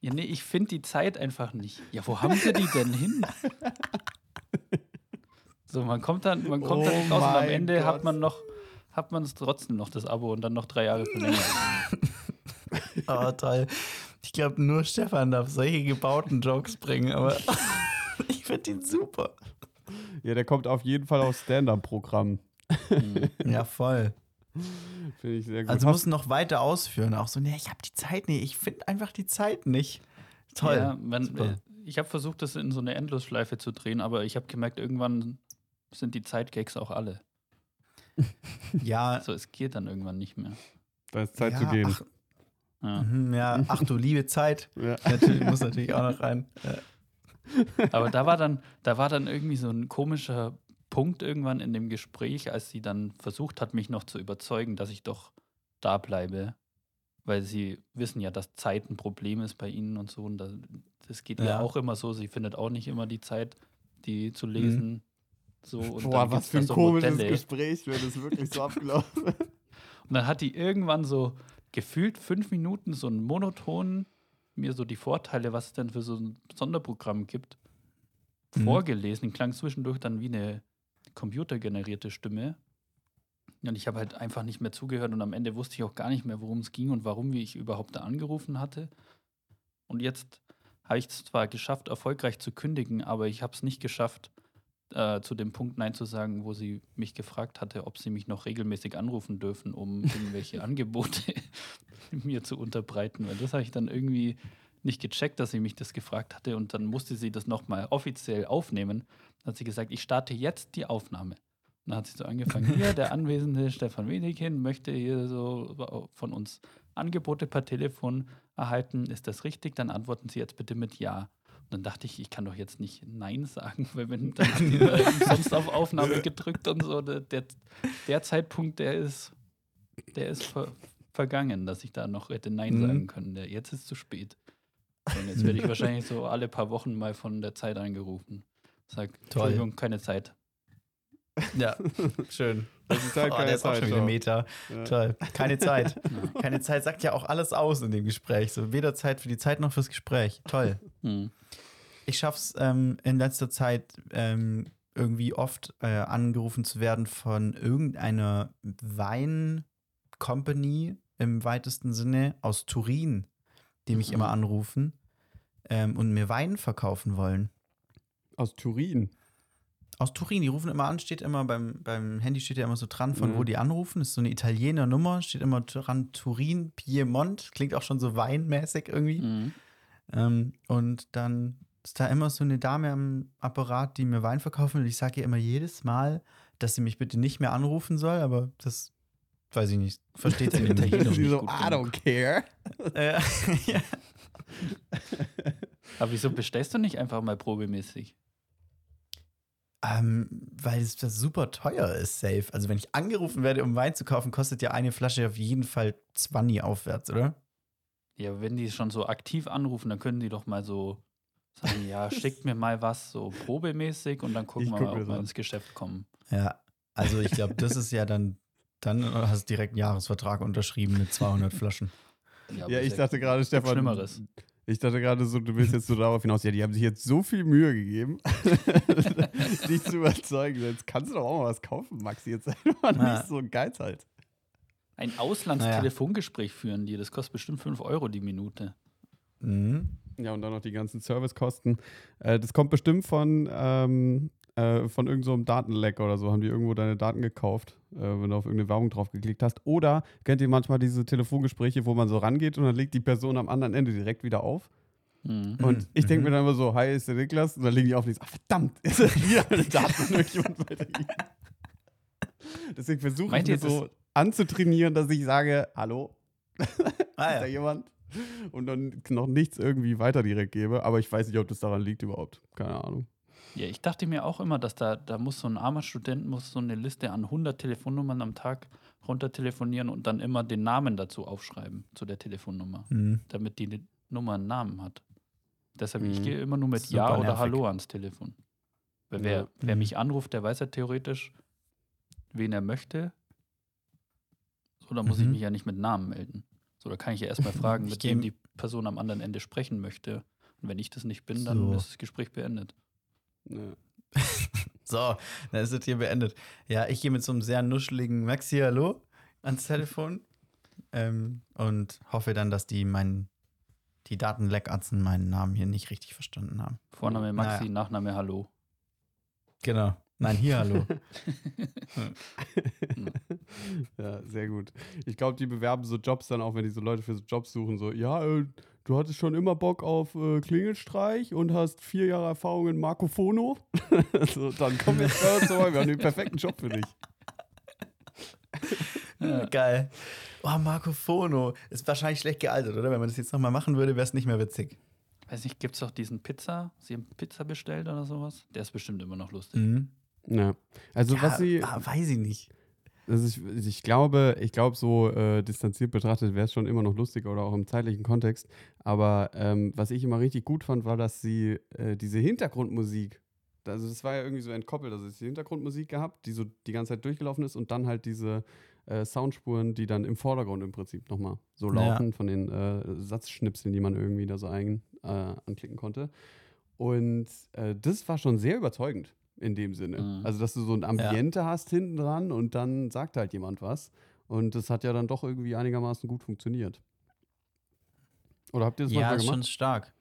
Ja, nee, ich finde die Zeit einfach nicht. Ja, wo haben sie die denn hin? So, man kommt dann, man kommt dann Oh nicht raus und am Ende hat Gott. man noch, hat man es trotzdem noch das Abo und dann noch drei Jahre verlängert. Oh, [LAUGHS] toll. Ich glaube, nur Stefan darf solche gebauten Jokes bringen, aber [LAUGHS] ich finde ihn super. Ja, der kommt auf jeden Fall aufs Stand-Up-Programm. Hm. Ja, voll. Finde ich sehr gut. Also Hast- muss noch weiter ausführen. Auch so, nee, ich habe die Zeit nicht. Ich finde einfach die Zeit nicht. Toll. Ja, Super. äh, ich habe versucht, das in so eine Endlosschleife zu drehen, aber ich habe gemerkt, irgendwann sind die Zeitgags auch alle. ja, Also es geht dann irgendwann nicht mehr. da ist Zeit ja, zu gehen. Ach, Ja. mhm, ja, [LAUGHS] ach du liebe Zeit. Ja. [LAUGHS] Natürlich, muss natürlich auch noch rein. Aber da war dann, da war dann irgendwie so ein komischer Punkt irgendwann in dem Gespräch, als sie dann versucht hat, mich noch zu überzeugen, dass ich doch da bleibe. Weil sie wissen ja, dass Zeit ein Problem ist bei ihnen und so. Und das, das geht ja. Ja. auch immer so. Sie findet auch nicht immer die Zeit, die zu lesen. So, und Boah, dann was für ein so komisches Modelle. Gespräch, wenn das wirklich so [LAUGHS] abgelaufen. Und dann hat die irgendwann so gefühlt fünf Minuten so einen monoton mir so die Vorteile, was es denn für so ein Sonderprogramm gibt, Mhm. vorgelesen. Klang zwischendurch dann wie eine computergenerierte Stimme. Und ich habe halt einfach nicht mehr zugehört und am Ende wusste ich auch gar nicht mehr, worum es ging und warum wie ich überhaupt da angerufen hatte. Und jetzt habe ich es zwar geschafft, erfolgreich zu kündigen, aber ich habe es nicht geschafft, äh, zu dem Punkt Nein zu sagen, wo sie mich gefragt hatte, ob sie mich noch regelmäßig anrufen dürfen, um [LAUGHS] irgendwelche Angebote [LAUGHS] mir zu unterbreiten. Weil das habe ich dann irgendwie nicht gecheckt, dass sie mich das gefragt hatte und dann musste sie das nochmal offiziell aufnehmen. Dann hat sie gesagt, ich starte jetzt die Aufnahme. Und dann hat sie so angefangen, hier, der anwesende [LAUGHS] Stefan Wenikin möchte hier so von uns Angebote per Telefon erhalten. Ist das richtig? Dann antworten Sie jetzt bitte mit Ja. Dann dachte ich, ich kann doch jetzt nicht Nein sagen, [LAUGHS] weil wenn dann [LAUGHS] sonst auf Aufnahme gedrückt und so, der, der, der Zeitpunkt, der ist, der ist ver, vergangen, dass ich da noch hätte Nein Mhm. sagen können. Der, jetzt ist zu spät. Und jetzt werde ich [LAUGHS] wahrscheinlich so alle paar Wochen mal von der Zeit angerufen. Sag, Toll. Entschuldigung, keine Zeit. ja, schön. Das ist halt Oh, keine der ist auch Zeit, schon wieder ja. Toll. Keine Zeit. [LAUGHS] Ja. Keine Zeit sagt ja auch alles aus in dem Gespräch. So weder Zeit für die Zeit noch fürs Gespräch. Toll. Hm. Ich schaff's ähm, in letzter Zeit ähm, irgendwie oft äh, angerufen zu werden von irgendeiner Wein-Company im weitesten Sinne aus Turin, die mich Mhm. immer anrufen ähm, und mir Wein verkaufen wollen. Aus Turin. Aus Turin, die rufen immer an, steht immer beim, beim Handy steht ja immer so dran, von Mhm. wo die anrufen. Das ist so eine Italiener Nummer, steht immer dran Turin, Piemont, klingt auch schon so weinmäßig irgendwie. Mhm. Ähm, und dann ist da immer so eine Dame am Apparat, die mir Wein verkaufen will. Ich sage ihr immer jedes Mal, dass sie mich bitte nicht mehr anrufen soll, aber das weiß ich nicht. Versteht sie nicht. Italienisch Sie nicht so, I don't care. äh, [LAUGHS] ja. [LAUGHS] Aber wieso bestellst du nicht einfach mal probemäßig? Ähm, weil es das super teuer ist, safe. Also wenn ich angerufen werde, um Wein zu kaufen, kostet ja eine Flasche auf jeden Fall 20 aufwärts, oder? Ja, wenn die schon so aktiv anrufen, dann können die doch mal so sagen, ja, [LAUGHS] schickt mir mal was so probemäßig und dann gucken Ich wir guck mal, ob wir ins Geschäft kommen. Ja, also ich glaube, das ist ja dann, dann hast du direkt einen Jahresvertrag unterschrieben mit 200 Flaschen. Ja, aber ich dachte gerade, Stefan. Schlimmeres. Ich dachte gerade so, du willst jetzt so darauf hinaus, ja, die haben sich jetzt so viel Mühe gegeben, [LAUGHS] dich zu überzeugen. Jetzt kannst du doch auch mal was kaufen, Maxi. Jetzt mal Ja. nicht so ein Geiz halt. Ein Auslandstelefonggespräch führen die, das kostet bestimmt 5 Euro die Minute. Mhm. Ja, und dann noch die ganzen Servicekosten. Äh, das kommt bestimmt von, ähm, äh, von irgendeinem so einem Datenleck oder so. Haben die irgendwo deine Daten gekauft, äh, wenn du auf irgendeine Werbung drauf geklickt hast. Oder kennt ihr manchmal diese Telefongespräche, wo man so rangeht und dann legt die Person am anderen Ende direkt wieder auf? Mhm. Und Mhm. ich denke mir Mhm. dann immer so, hi, ist der Niklas? Und dann legen die auf und ich so, ach verdammt, [LAUGHS] ist das wieder meine Daten an irgendjemand weitergegeben. [LAUGHS] Deswegen versuche ich mir so anzutrainieren, dass ich sage, hallo, [LAUGHS] Ah, ist da ja. jemand? Und dann noch nichts irgendwie weiter direkt gebe. Aber ich weiß nicht, ob das daran liegt überhaupt. Keine Ahnung. Ja, ich dachte mir auch immer, dass da, da muss so ein armer Student muss so eine Liste an 100 Telefonnummern am Tag runter telefonieren und dann immer den Namen dazu aufschreiben, zu der Telefonnummer, Mhm. damit die Nummer einen Namen hat. Deshalb, ich Mhm. gehe immer nur mit Super Ja oder nervig. Hallo ans Telefon. Weil wer, Ja. wer Mhm. mich anruft, der weiß ja theoretisch, wen er möchte. So, da muss ich Mhm. mich ja nicht mit Namen melden. So, da kann ich ja erstmal [LAUGHS] fragen, Ich mit wem die Person am anderen Ende sprechen möchte. Und wenn ich das nicht bin, dann So. ist das Gespräch beendet. Ja. [LAUGHS] So, dann ist es hier beendet. Ja, ich gehe mit so einem sehr nuscheligen Maxi Hallo ans Telefon ähm, und hoffe dann, dass die meinen, die Datenleckatzen meinen Namen hier nicht richtig verstanden haben. Vorname Maxi, Naja. Nachname Hallo. Genau. Nein, hier Hallo. [LAUGHS] ja, sehr gut. Ich glaube, die bewerben so Jobs dann auch, wenn die so Leute für so Jobs suchen, so, ja, äh, du hattest schon immer Bock auf äh, Klingelstreich und hast vier Jahre Erfahrung in Marco Fono. [LAUGHS] so, dann komm jetzt bei uns vorbei, wir haben den perfekten Job für dich. Geil. Oh, Marco Fono. Ist wahrscheinlich schlecht gealtert, oder? Wenn man das jetzt nochmal machen würde, wäre es nicht mehr witzig. Weiß nicht, gibt es doch diesen Pizza? Sie haben Pizza bestellt oder sowas? Der ist bestimmt immer noch lustig. Mhm. Ja. Also, ja, was sie. ah, weiß ich nicht. Also ich, ich glaube, ich glaube, so äh, distanziert betrachtet wäre es schon immer noch lustiger oder auch im zeitlichen Kontext. Aber ähm, was ich immer richtig gut fand, war, dass sie äh, diese Hintergrundmusik, also das war ja irgendwie so entkoppelt, also die Hintergrundmusik gehabt, die so die ganze Zeit durchgelaufen ist und dann halt diese äh, Soundspuren, die dann im Vordergrund im Prinzip nochmal so Ja. laufen, von den äh, Satzschnipseln, die man irgendwie da so ein, äh, anklicken konnte. Und äh, das war schon sehr überzeugend in dem Sinne. Mhm. Also, dass du so ein Ambiente hast hinten dran und dann sagt halt jemand was. Und das hat ja dann doch irgendwie einigermaßen gut funktioniert. Oder habt ihr das Ja, manchmal ist schon gemacht? stark.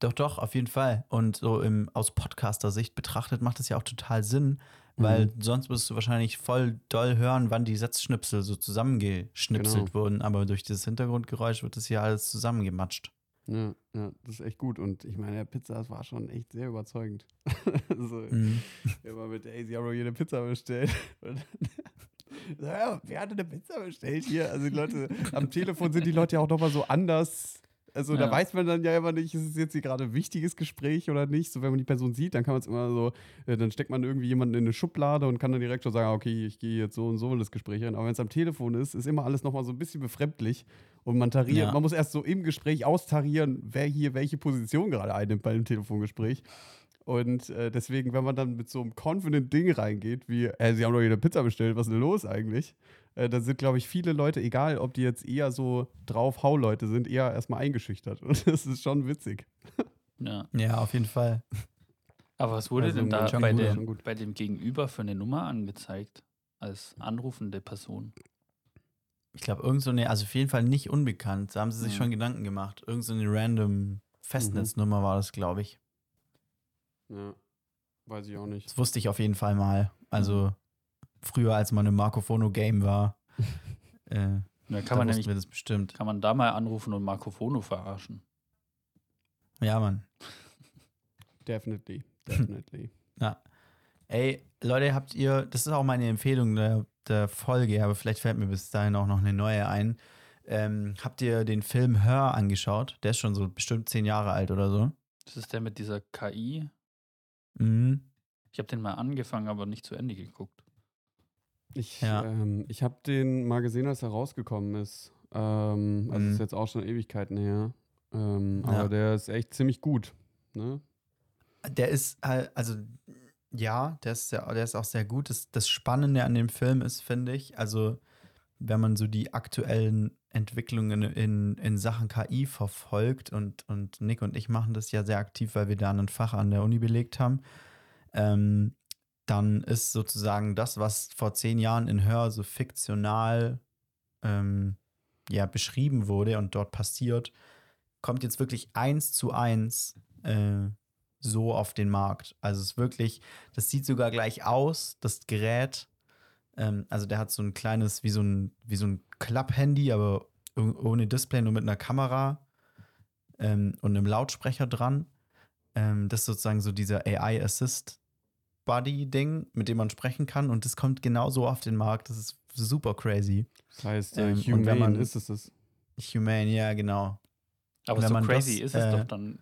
Doch, doch, auf jeden Fall. Und so im, aus Podcaster-Sicht betrachtet macht es ja auch total Sinn, weil Mhm. sonst würdest du wahrscheinlich voll doll hören, wann die Satzschnipsel so zusammengeschnipselt Genau. wurden. Aber durch dieses Hintergrundgeräusch wird das hier alles zusammengematscht. Ja, ja, das ist echt gut. Und ich meine, der Pizza, das war schon echt sehr überzeugend. [LAUGHS] so, Mhm. immer mit Daisy haben wir hier eine Pizza bestellt. [LAUGHS] Und so, [LAUGHS] ja, wer hatte eine Pizza bestellt hier? Also die Leute, am Telefon sind die Leute ja auch nochmal so anders. Also da Ja. weiß man dann ja immer nicht, ist es jetzt hier gerade ein wichtiges Gespräch oder nicht. So, wenn man die Person sieht, dann kann man es immer so, äh, dann steckt man irgendwie jemanden in eine Schublade und kann dann direkt schon sagen, okay, ich gehe jetzt so und so in das Gespräch rein. Aber wenn es am Telefon ist, ist immer alles nochmal so ein bisschen befremdlich. Und man tariert, Ja. man muss erst so im Gespräch austarieren, wer hier welche Position gerade einnimmt bei dem Telefongespräch. Und äh, deswegen, wenn man dann mit so einem confident Ding reingeht, wie, äh, sie haben doch hier eine Pizza bestellt, was ist denn los eigentlich? Äh, dann sind, glaube ich, viele Leute, egal ob die jetzt eher so drauf Hau-Leute sind, eher erstmal eingeschüchtert. [LAUGHS] Und das ist schon witzig. Ja. Ja, auf jeden Fall. Aber was wurde Also denn da schon bei, gut, der, schon gut. bei dem Gegenüber für eine Nummer angezeigt? Als anrufende Person. Ich glaube, irgend so eine, also auf jeden Fall nicht unbekannt. Da haben sie sich Mhm. schon Gedanken gemacht. Irgend so eine random Festnetznummer war das, glaube ich. Ja, weiß ich auch nicht. Das wusste ich auf jeden Fall mal. Also früher, als man im Marco Fono Game war, [LAUGHS] äh, Da kann da man nämlich das bestimmt. kann man da mal anrufen und Marco Fono verarschen. Ja, Mann. Definitely, [LAUGHS] definitely. Ja. Ey, Leute, habt ihr, das ist auch meine Empfehlung der, der Folge, aber vielleicht fällt mir bis dahin auch noch eine neue ein. Ähm, habt ihr den Film Hör angeschaut? Der ist schon so bestimmt zehn Jahre alt oder so. Das ist der mit dieser KI. Mhm. Ich habe den mal angefangen, aber nicht zu Ende geguckt. Ich, Ja. ähm, ich habe den mal gesehen, als er rausgekommen ist. Ähm, also Mhm. ist jetzt auch schon Ewigkeiten her. Ähm, Ja. Aber der ist echt ziemlich gut. Ne? Der ist halt, also ja, der ist, sehr, der ist auch sehr gut. Das, das Spannende an dem Film ist, finde ich, also wenn man so die aktuellen Entwicklungen in, in Sachen KI verfolgt und, und Nick und ich machen das ja sehr aktiv, weil wir da ein Fach an der Uni belegt haben, ähm, dann ist sozusagen das, was vor zehn Jahren in Hör so fiktional ähm, ja, beschrieben wurde und dort passiert, kommt jetzt wirklich eins zu eins äh, so auf den Markt. Also es ist wirklich, das sieht sogar gleich aus, das Gerät. Ähm, also der hat so ein kleines, wie so ein, wie so ein Klapp-Handy, aber oh- ohne Display, nur mit einer Kamera ähm, und einem Lautsprecher dran. Ähm, das ist sozusagen so dieser AI Assist Buddy Ding, mit dem man sprechen kann und das kommt genauso auf den Markt. Das ist super crazy. Das heißt, äh, Ähm, und Humane wenn man- ist es das. Humane, ja, genau. Aber Wenn so man crazy das, ist es äh, doch dann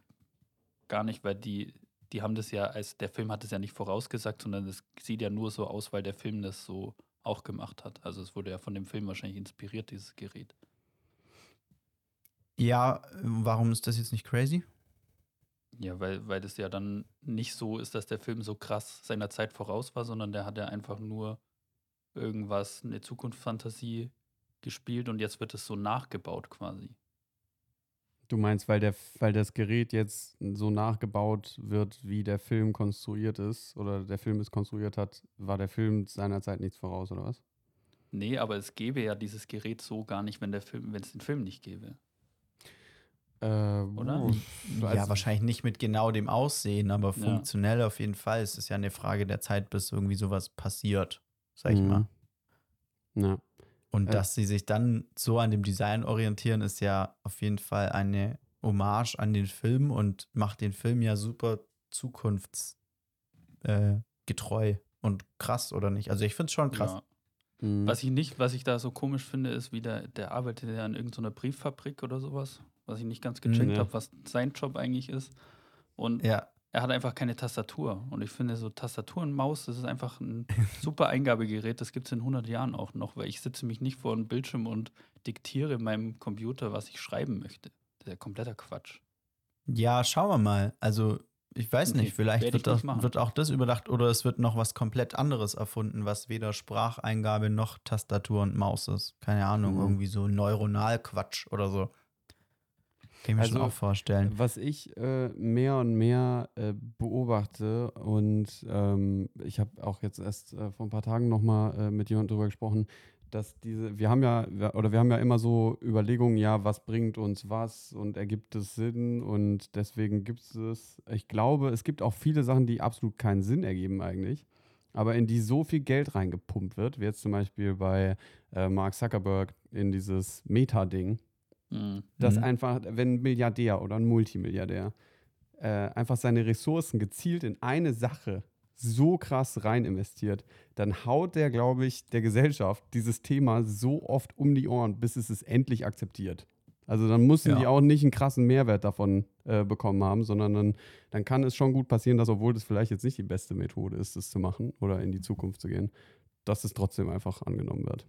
gar nicht, weil die die haben das ja, als der Film hat es ja nicht vorausgesagt, sondern es sieht ja nur so aus, weil der Film das so auch gemacht hat. Also es wurde ja von dem Film wahrscheinlich inspiriert, dieses Gerät. Ja, warum ist das jetzt nicht crazy? Ja, weil, weil das ja dann nicht so ist, dass der Film so krass seiner Zeit voraus war, sondern der hat ja einfach nur irgendwas, eine Zukunftsfantasie gespielt und jetzt wird es so nachgebaut quasi. Du meinst, weil, der, weil das Gerät jetzt so nachgebaut wird, wie der Film konstruiert ist, oder der Film es konstruiert hat, war der Film seinerzeit nichts voraus, oder was? Nee, aber es gäbe ja dieses Gerät so gar nicht, wenn der Film, wenn es den Film nicht gäbe. Äh, Oder? uh, ja, also- wahrscheinlich nicht mit genau dem Aussehen, aber Ja. funktionell auf jeden Fall. Es ist ja eine Frage der Zeit, bis irgendwie sowas passiert, sag ich Mhm. mal. Ja. Und Äh. dass sie sich dann so an dem Design orientieren, ist ja auf jeden Fall eine Hommage an den Film und macht den Film ja super zukunftsgetreu äh, und krass, oder nicht? Also ich finde es schon krass. Ja. Mhm. Was ich nicht, was ich da so komisch finde, ist wieder, der arbeitet ja an irgendeiner Brieffabrik oder sowas, was ich nicht ganz gecheckt Mhm. Ja. habe, was sein Job eigentlich ist. Und Ja, er hat einfach keine Tastatur. Und ich finde, so Tastatur und Maus, das ist einfach ein [LAUGHS] super Eingabegerät. Das gibt es in 100 Jahren auch noch, weil ich sitze mich nicht vor einem Bildschirm und diktiere meinem Computer, was ich schreiben möchte. Das ist ja kompletter Quatsch. ja, schauen wir mal. Also ich weiß Okay, nicht, vielleicht wird, das, wird auch das überdacht oder es wird noch was komplett anderes erfunden, was weder Spracheingabe noch Tastatur und Maus ist. Keine Ahnung, Mhm. irgendwie so Neuronalquatsch oder so. Kann ich mir schon Also, auch vorstellen. Was ich äh, mehr und mehr äh, beobachte und ähm, ich habe auch jetzt erst äh, vor ein paar Tagen nochmal äh, mit jemandem darüber gesprochen, dass diese, wir haben ja, oder wir haben ja immer so Überlegungen, ja, was bringt uns was und ergibt es Sinn und deswegen gibt es es. Ich glaube, es gibt auch viele Sachen, die absolut keinen Sinn ergeben eigentlich, aber in die so viel Geld reingepumpt wird, wie jetzt zum Beispiel bei äh, Mark Zuckerberg in dieses Meta-Ding Mhm. dass Mhm. einfach, wenn ein Milliardär oder ein Multimilliardär äh, einfach seine Ressourcen gezielt in eine Sache so krass rein investiert, dann haut der, glaube ich, der Gesellschaft dieses Thema so oft um die Ohren, bis es es endlich akzeptiert. Also dann müssen Ja. die auch nicht einen krassen Mehrwert davon äh, bekommen haben, sondern dann, dann kann es schon gut passieren, dass obwohl das vielleicht jetzt nicht die beste Methode ist, das zu machen oder in die Zukunft zu gehen, dass es trotzdem einfach angenommen wird.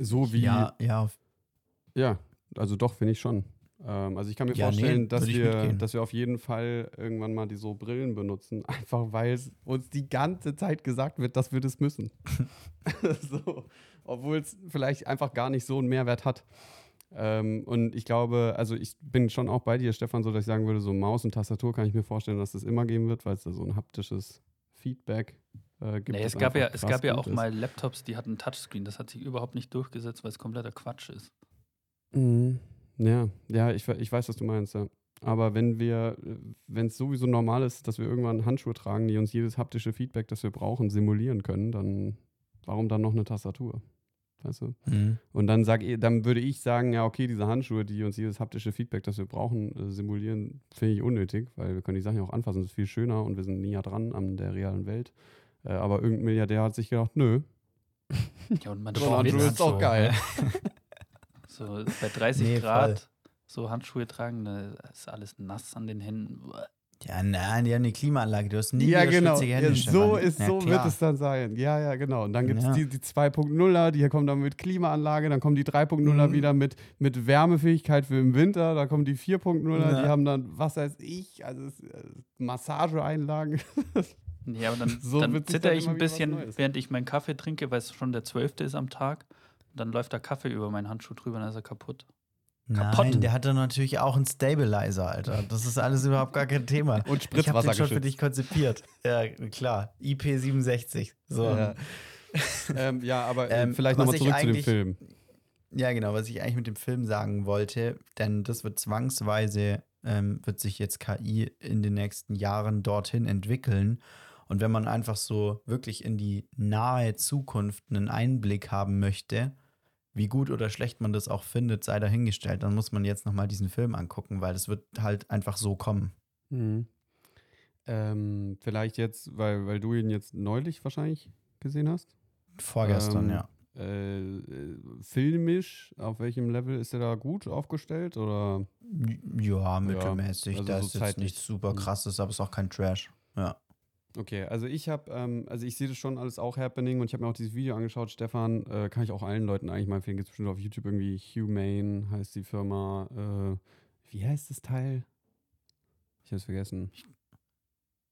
So wie Ja, ja, ja, also doch, finde ich schon. Ähm, also ich kann mir Ja, nee, vorstellen, dass, würd ich wir, dass wir auf jeden Fall irgendwann mal die so Brillen benutzen, [LAUGHS] einfach weil es uns die ganze Zeit gesagt wird, dass wir das müssen. [LAUGHS] [LAUGHS] so, Obwohl es vielleicht einfach gar nicht so einen Mehrwert hat. Ähm, und ich glaube, also ich bin schon auch bei dir, Stefan, so dass ich sagen würde, so Maus und Tastatur kann ich mir vorstellen, dass das immer geben wird, weil es da so ein haptisches Feedback äh, gibt. Nee, es gab ja, es gab ja auch ist. mal Laptops, die hatten Touchscreen. Das hat sich überhaupt nicht durchgesetzt, weil es kompletter Quatsch ist. Mhm. Ja, ja, ich, we- ich weiß, was du meinst, ja. Aber wenn wir, wenn es sowieso normal ist, dass wir irgendwann Handschuhe tragen, die uns jedes haptische Feedback, das wir brauchen, simulieren können, dann warum dann noch eine Tastatur? Weißt du? Mhm. Und dann sag, ich- dann würde ich sagen, ja, okay, diese Handschuhe, die uns jedes haptische Feedback, das wir brauchen, äh, simulieren, finde ich unnötig, weil wir können die Sachen ja auch anfassen, das ist viel schöner und wir sind näher dran an der realen Welt. Äh, aber irgendein Milliardär hat sich gedacht, nö, Ja, und man so ein schwitzt Handschuh ist auch geil. [LAUGHS] So bei 30 Nee, Grad so Handschuhe tragen, da ist alles nass an den Händen. Ja, nein, die haben eine Klimaanlage. Du hast nie ja, genau. schwitzige Hände, Ja, so ist, Ja, so wird es dann sein. Ja, ja, genau. Und dann gibt es Ja. die, die 2.0er, die kommen dann mit Klimaanlage, dann kommen die 3.0er Mhm. wieder mit, mit Wärmefähigkeit für im Winter, da kommen die 4.0er, die Ja. haben dann, was weiß ich, also äh, Massageeinlagen. Ja, aber dann, [LAUGHS] So dann zitter dann ich ein bisschen, während ich meinen Kaffee trinke, weil es schon der 12. ist am Tag. Dann läuft der Kaffee über meinen Handschuh drüber, dann ist er kaputt. kaputt. Nein, der hatte natürlich auch einen Stabilizer, Alter. Das ist alles überhaupt gar kein Thema. [LAUGHS] Und Ich habe den schon für Spritzwasser dich konzipiert. Ja, klar. IP67. So. Ja. [LAUGHS] ähm, ja, aber äh, Ähm, vielleicht nochmal zurück zu dem Film. Ja, genau, was ich eigentlich mit dem Film sagen wollte, denn das wird zwangsweise, ähm, wird sich jetzt KI in den nächsten Jahren dorthin entwickeln. Und wenn man einfach so wirklich in die nahe Zukunft einen Einblick haben möchte, wie gut oder schlecht man das auch findet, sei dahingestellt, dann muss man jetzt nochmal diesen Film angucken, weil das wird halt einfach so kommen. Mhm. Ähm, vielleicht jetzt, weil, weil du ihn jetzt neulich wahrscheinlich gesehen hast. Vorgestern, Ähm, ja. Äh, äh, filmisch, auf welchem Level ist er da gut aufgestellt? Oder? Ja, mittelmäßig. also da so ist jetzt nichts super Mhm. krasses, aber es ist auch kein Trash. Ja. Okay, also ich habe, ähm, also ich sehe das schon alles auch happening und ich habe mir auch dieses Video angeschaut, Stefan, äh, kann ich auch allen Leuten eigentlich mal empfehlen, gibt es bestimmt auf YouTube irgendwie Humane heißt die Firma, äh, wie heißt das Teil? Ich habe es vergessen.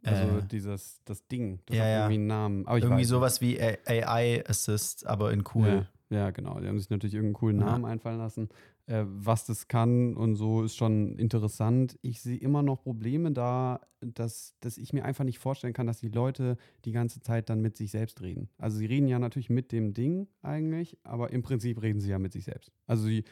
Also Äh, dieses, das Ding, das ja, hat irgendwie einen Namen. Aber ich Irgendwie weiß sowas wie AI Assist, aber in cool. Ja, ja, genau. Die haben sich natürlich irgendeinen coolen Ja. Namen einfallen lassen. Äh, was das kann und so ist schon interessant. Ich sehe immer noch Probleme da, dass, dass ich mir einfach nicht vorstellen kann, dass die Leute die ganze Zeit dann mit sich selbst reden. Also sie reden ja natürlich mit dem Ding eigentlich, aber im Prinzip reden sie ja mit sich selbst. Also sie,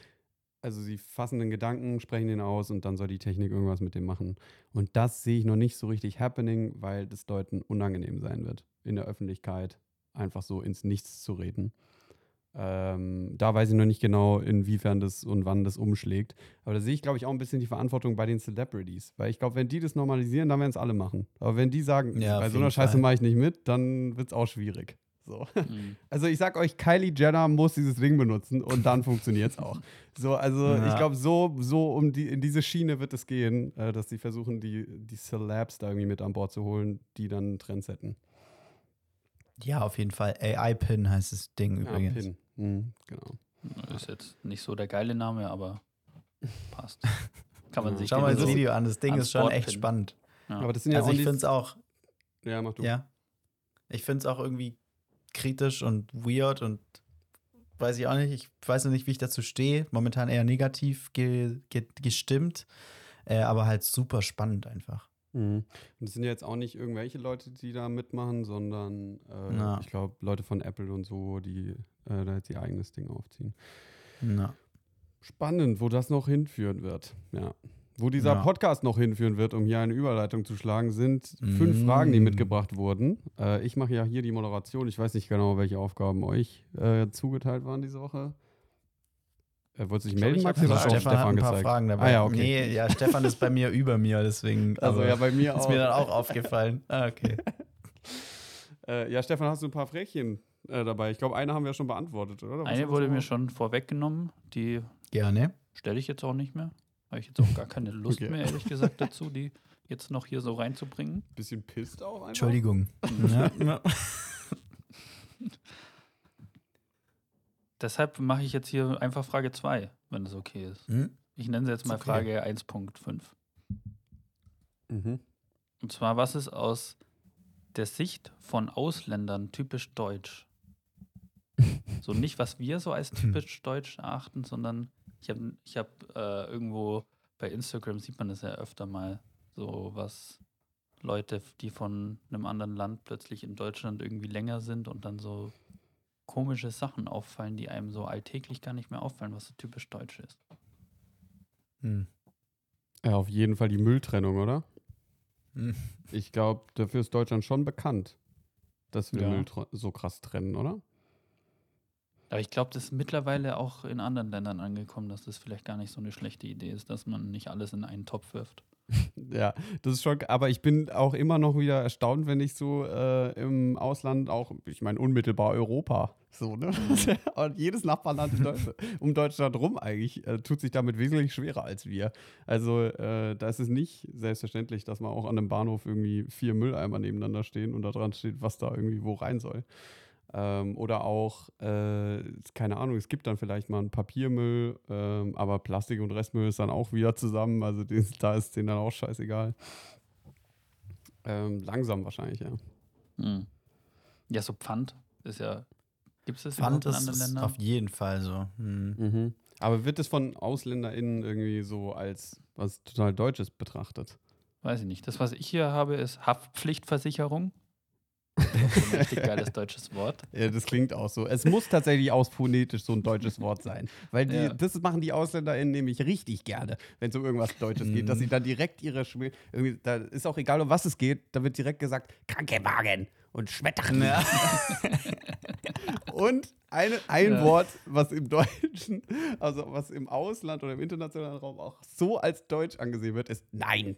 also sie fassen den Gedanken, sprechen den aus und dann soll die Technik irgendwas mit dem machen. Und das sehe ich noch nicht so richtig happening, weil das Leuten unangenehm sein wird, in der Öffentlichkeit einfach so ins Nichts zu reden. Ähm, da weiß ich noch nicht genau, inwiefern das und wann das umschlägt. Aber da sehe ich, glaube ich, auch ein bisschen die Verantwortung bei den Celebrities. Weil ich glaube, wenn die das normalisieren, dann werden es alle machen. Aber wenn die sagen, Ja, bei so einer Scheiße mache ich nicht mit, dann wird es auch schwierig. So. Mhm. [LAUGHS] Also ich sag euch, Kylie Jenner muss dieses Ding benutzen und dann funktioniert es auch. So, also Ja. ich glaube, so, so um die, in diese Schiene wird es gehen, äh, dass sie versuchen, die, die Celebs da irgendwie mit an Bord zu holen, die dann einen Trend setzen. Ja, auf jeden Fall. AI-Pin heißt das Ding Ja, übrigens. Pin. Mhm, genau. Ist jetzt nicht so der geile Name, aber [LAUGHS] passt. Kann man Ja. sich Schau mal das so- Video an, das Ding ist schon Board echt pinnen. spannend. Ja. Aber das sind ja also auch ich finde es auch, Ja, mach du. ja. Ich finde es auch irgendwie kritisch und weird und weiß ich auch nicht. Ich weiß noch nicht, wie ich dazu stehe. Momentan eher negativ ge ge gestimmt, äh, aber halt super spannend einfach. Mhm. Und das sind ja jetzt auch nicht irgendwelche Leute, die da mitmachen, sondern äh, ich glaube Leute von Apple und so, die äh, da jetzt ihr eigenes Ding aufziehen. Na. Spannend, wo das noch hinführen wird. Ja. Wo dieser Ja. Podcast noch hinführen wird, um hier eine Überleitung zu schlagen, sind fünf Mm. Fragen, die mitgebracht wurden. Äh, ich mache ja hier die Moderation. Ich weiß nicht genau, welche Aufgaben euch äh, zugeteilt waren diese Woche. Äh, wolltest du dich Ich glaub, melden, Max? Du auf Stefan hat Stefan ein paar gezeigt? Fragen dabei. Ah ja, okay. Nee, ja, Stefan ist bei mir über mir, deswegen. [LAUGHS] Also aber ja, bei mir ist auch. mir dann auch aufgefallen. [LAUGHS] Ah, okay. Äh, ja, Stefan, hast du ein paar Fräkchen äh, dabei? Ich glaube, eine haben wir schon beantwortet, oder? Was Eine wurde mir schon vorweggenommen, die Gerne. stelle ich jetzt auch nicht mehr. Habe ich jetzt auch gar keine Lust Okay. mehr, ehrlich gesagt, dazu, die jetzt noch hier so reinzubringen. Bisschen pisst auch einfach. Entschuldigung. [LAUGHS] ja. Deshalb mache ich jetzt hier einfach Frage 2, wenn das okay ist. Hm? Ich nenne sie jetzt mal okay. Frage 1.5. Mhm. Und zwar, was ist aus der Sicht von Ausländern typisch deutsch? [LAUGHS] so nicht, was wir so als typisch deutsch erachten, sondern ich habe ich hab, äh, irgendwo bei Instagram sieht man das ja öfter mal, so was Leute, die von einem anderen Land plötzlich in Deutschland irgendwie länger sind und dann so komische Sachen auffallen, die einem so alltäglich gar nicht mehr auffallen, was so typisch deutsch ist. Hm. Ja, auf jeden Fall die Mülltrennung, oder? Hm. Ich glaube, dafür ist Deutschland schon bekannt, dass wir Ja. Müll so krass trennen, oder? Aber ich glaube, das ist mittlerweile auch in anderen Ländern angekommen, dass das vielleicht gar nicht so eine schlechte Idee ist, dass man nicht alles in einen Topf wirft. Ja, das ist schon, aber ich bin auch immer noch wieder erstaunt, wenn ich so äh, im Ausland auch, ich meine unmittelbar Europa, so, ne? [LAUGHS] Und jedes Nachbarland Deutschland, um Deutschland rum eigentlich äh, tut sich damit wesentlich schwerer als wir. Also äh, da ist es nicht selbstverständlich, dass man auch an einem Bahnhof irgendwie vier Mülleimer nebeneinander stehen und da dran steht, was da irgendwie wo rein soll. Ähm, oder auch, äh, keine Ahnung, es gibt dann vielleicht mal einen Papiermüll, ähm, aber Plastik und Restmüll ist dann auch wieder zusammen. Also den, [LAUGHS] da ist denen dann auch scheißegal. Ähm, langsam wahrscheinlich, ja. Hm. Ja, so Pfand ist ja. Gibt es das Fand überhaupt in anderen ist Ländern? auf jeden Fall so. Hm. Mhm. Aber wird es von AusländerInnen irgendwie so als was total Deutsches betrachtet? Weiß ich nicht. Das, was ich hier habe, ist Haftpflichtversicherung. Ein [LAUGHS] richtig geiles deutsches Wort. Ja, das klingt auch so. Es muss tatsächlich aus phonetisch so ein deutsches Wort sein. Weil die, Ja. das machen die AusländerInnen nämlich richtig gerne, wenn es um irgendwas Deutsches geht, dass sie dann direkt ihre Schmi irgendwie, da ist auch egal, um was es geht, da wird direkt gesagt, Krankenwagen und Schmetterling. Ja. [LAUGHS] Und eine, ein Ja. Wort, was im Deutschen, also was im Ausland oder im internationalen Raum auch so als Deutsch angesehen wird, ist Nein.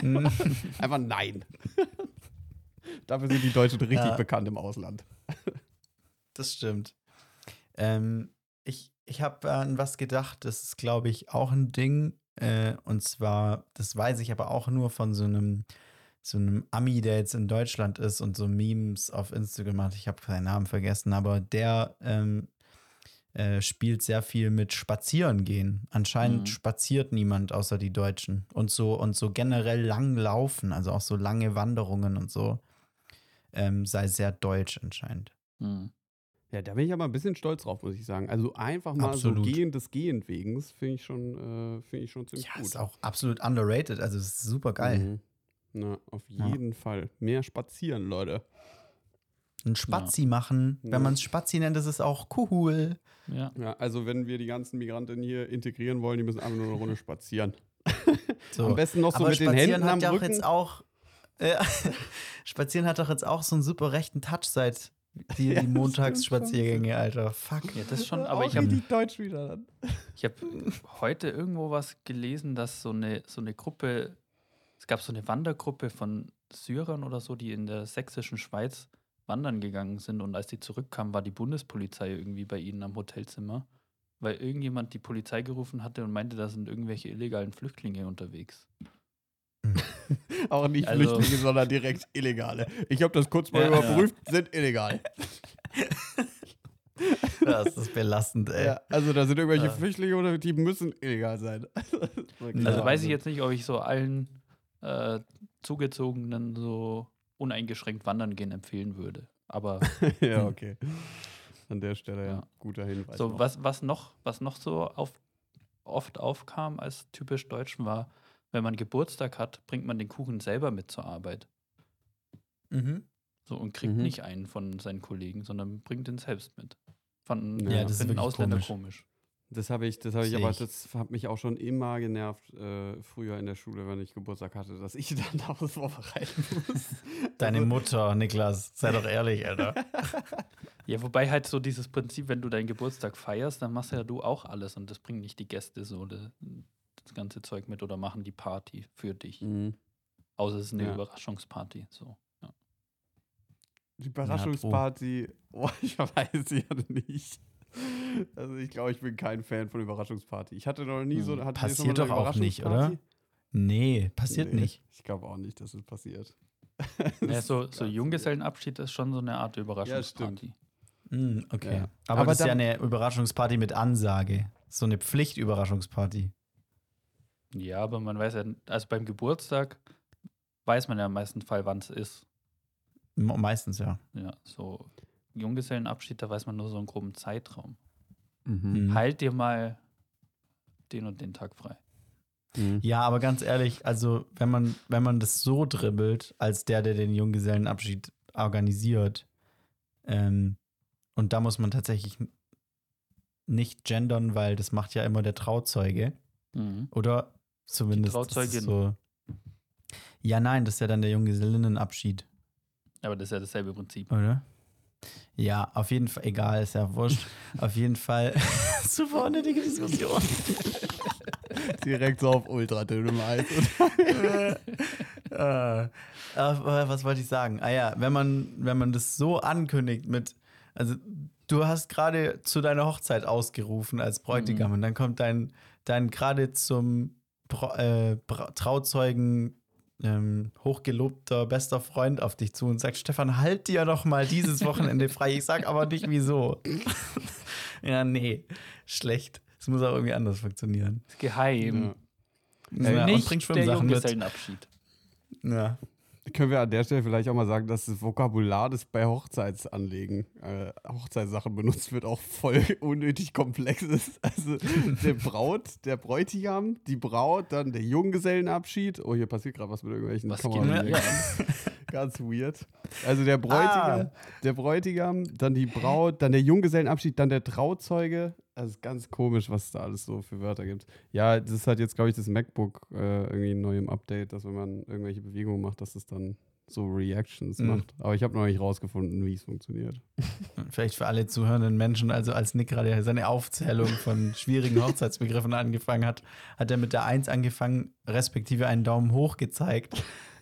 Hm. [LAUGHS] Einfach Nein. Dafür sind die Deutschen richtig Ja. bekannt im Ausland. [LAUGHS] Das stimmt. Ähm, ich ich habe an was gedacht, das ist, glaube ich, auch ein Ding. Äh, und zwar, das weiß ich aber auch nur von so einem, so einem Ami, der jetzt in Deutschland ist und so Memes auf Instagram macht. Ich habe seinen Namen vergessen, aber der ähm, äh, spielt sehr viel mit Spazieren gehen. Anscheinend Mhm. spaziert niemand außer die Deutschen. Und so, und so generell lang laufen, also auch so lange Wanderungen und so, ähm, sei sehr deutsch anscheinend. Hm. Ja, da bin ich aber ein bisschen stolz drauf, muss ich sagen. Also einfach mal Absolut. so gehen des Gehend wegens, finde ich schon, äh, finde ich schon ziemlich Ja, gut. ist auch absolut underrated. Also, ist super geil. Mhm. Na, auf Ja. jeden Fall. Mehr spazieren, Leute. Ein Spazi machen, Ja. wenn man es Spazi nennt, ist es auch cool. Ja. Ja, also wenn wir die ganzen Migrantinnen hier integrieren wollen, die müssen einfach nur eine Runde spazieren. [LAUGHS] So. Am besten noch so Aber mit den Händen am ja auch Rücken. jetzt auch. Äh, [LAUGHS] Spazieren hat doch jetzt auch so einen super rechten Touch seit die, Ja, die Montagsspaziergänge, Alter. Fuck. ja, das schon, aber Auch ich habe deutsch wieder dann. Ich habe heute irgendwo was gelesen, dass so eine, so eine Gruppe, es gab so eine Wandergruppe von Syrern oder so, die in der sächsischen Schweiz wandern gegangen sind und als die zurückkamen, war die Bundespolizei irgendwie bei ihnen am Hotelzimmer, weil irgendjemand die Polizei gerufen hatte und meinte, da sind irgendwelche illegalen Flüchtlinge unterwegs. [LAUGHS] Auch nicht Also- Flüchtlinge, sondern direkt Illegale. Ich habe das kurz mal Ja, überprüft, sind illegal. [LAUGHS] Das ist belastend, ey. Ja, also da sind irgendwelche Ja. Flüchtlinge oder die müssen illegal sein. [LAUGHS] Also Ja. weiß ich jetzt nicht, ob ich so allen äh, Zugezogenen so uneingeschränkt wandern gehen empfehlen würde. Aber ja, okay. An der Stelle ja, Ja. guter Hinweis. So, noch. was, was, noch, was noch so auf, oft aufkam als typisch Deutschen war, wenn man Geburtstag hat, bringt man den Kuchen selber mit zur Arbeit. Mhm. So und kriegt Mhm. nicht einen von seinen Kollegen, sondern bringt den selbst mit. Fanden Ja, das finden wirklich Ausländer komisch. komisch. Das habe ich, das habe ich, aber das hat mich auch schon immer genervt, äh, früher in der Schule, wenn ich Geburtstag hatte, dass ich [LAUGHS] dann daraus vorbereiten muss. Deine Also- Mutter, Niklas, sei doch ehrlich, Alter. [LAUGHS] Ja, wobei halt so dieses Prinzip, wenn du deinen Geburtstag feierst, dann machst ja du auch alles und das bringen nicht die Gäste so das, das ganze Zeug mit oder machen die Party für dich. Mhm. Außer es ist eine Ja. Überraschungsparty. So. Ja. Die Überraschungsparty, oh, [LAUGHS] ich weiß ja nicht. Also ich glaube, ich bin kein Fan von Überraschungsparty. Ich hatte noch nie so Hm. Passiert doch auch nicht, oder? Nee, passiert Nee, nicht. Ich glaube auch nicht, dass es passiert. [LAUGHS] Ja, so, so Junggesellenabschied ist schon so eine Art Überraschungsparty. Mm, okay. Ja. Aber, Aber das ist ja eine Überraschungsparty mit Ansage. So eine Pflichtüberraschungsparty. Ja, aber man weiß ja, also beim Geburtstag weiß man ja im meisten Fall, wann es ist. Me- Meistens ja. Ja, so Junggesellenabschied, da weiß man nur so einen groben Zeitraum. Mhm. Halt dir mal den und den Tag frei. Mhm. Ja, aber ganz ehrlich, also wenn man, wenn man das so dribbelt, als der, der den Junggesellenabschied organisiert, ähm, und da muss man tatsächlich nicht gendern, weil das macht ja immer der Trauzeuge. Mhm. Oder zumindest. ist Trauzeugin. So ja, nein, das ist ja dann der Junggesellinnenabschied, Aber das ist ja dasselbe Prinzip. oder? Ja, auf jeden Fall, egal, ist ja wurscht. [LAUGHS] auf jeden Fall [LAUGHS] super unnötige Diskussion. [LAUGHS] Direkt so auf ultradünnem Eis. äh, aber was wollte ich sagen? Ah ja, wenn man, wenn man das so ankündigt mit, also du hast gerade zu deiner Hochzeit ausgerufen als Bräutigam Mhm. und dann kommt dein, dein gerade zum äh, Trauzeugen ähm, hochgelobter bester Freund auf dich zu und sagt, Stefan, halt dir doch mal dieses [LAUGHS] Wochenende frei. Ich sag aber nicht wieso. [LAUGHS] ja, nee, schlecht. Es muss auch irgendwie anders funktionieren. Geheim. Ja. Ja, und Nicht bringt der Schwimmsachen mit. Junggesellenabschied. Ja. Können wir an der Stelle vielleicht auch mal sagen, dass das Vokabular, das bei Hochzeitsanlegen, äh, Hochzeitssachen benutzt wird, auch voll [LAUGHS] unnötig komplex ist. Also der [LAUGHS] Braut, der Bräutigam, die Braut, dann der Junggesellenabschied. Oh, hier passiert gerade was mit irgendwelchen Was Kameras. hier. [LAUGHS] Ganz weird. Also der Bräutigam, Ah. der Bräutigam, dann die Braut, dann der Junggesellenabschied, dann der Trauzeuge. Also ist ganz komisch, was es da alles so für Wörter gibt. Ja, das hat jetzt, glaube ich, das MacBook äh, irgendwie neu im Update, dass wenn man irgendwelche Bewegungen macht, dass es dann so Reactions Mhm. macht. Aber ich habe noch nicht rausgefunden, wie es funktioniert. [LAUGHS] Vielleicht für alle zuhörenden Menschen, also als Nick gerade seine Aufzählung von schwierigen [LAUGHS] Hochzeitsbegriffen angefangen hat, hat er mit der Eins angefangen, respektive einen Daumen hoch gezeigt,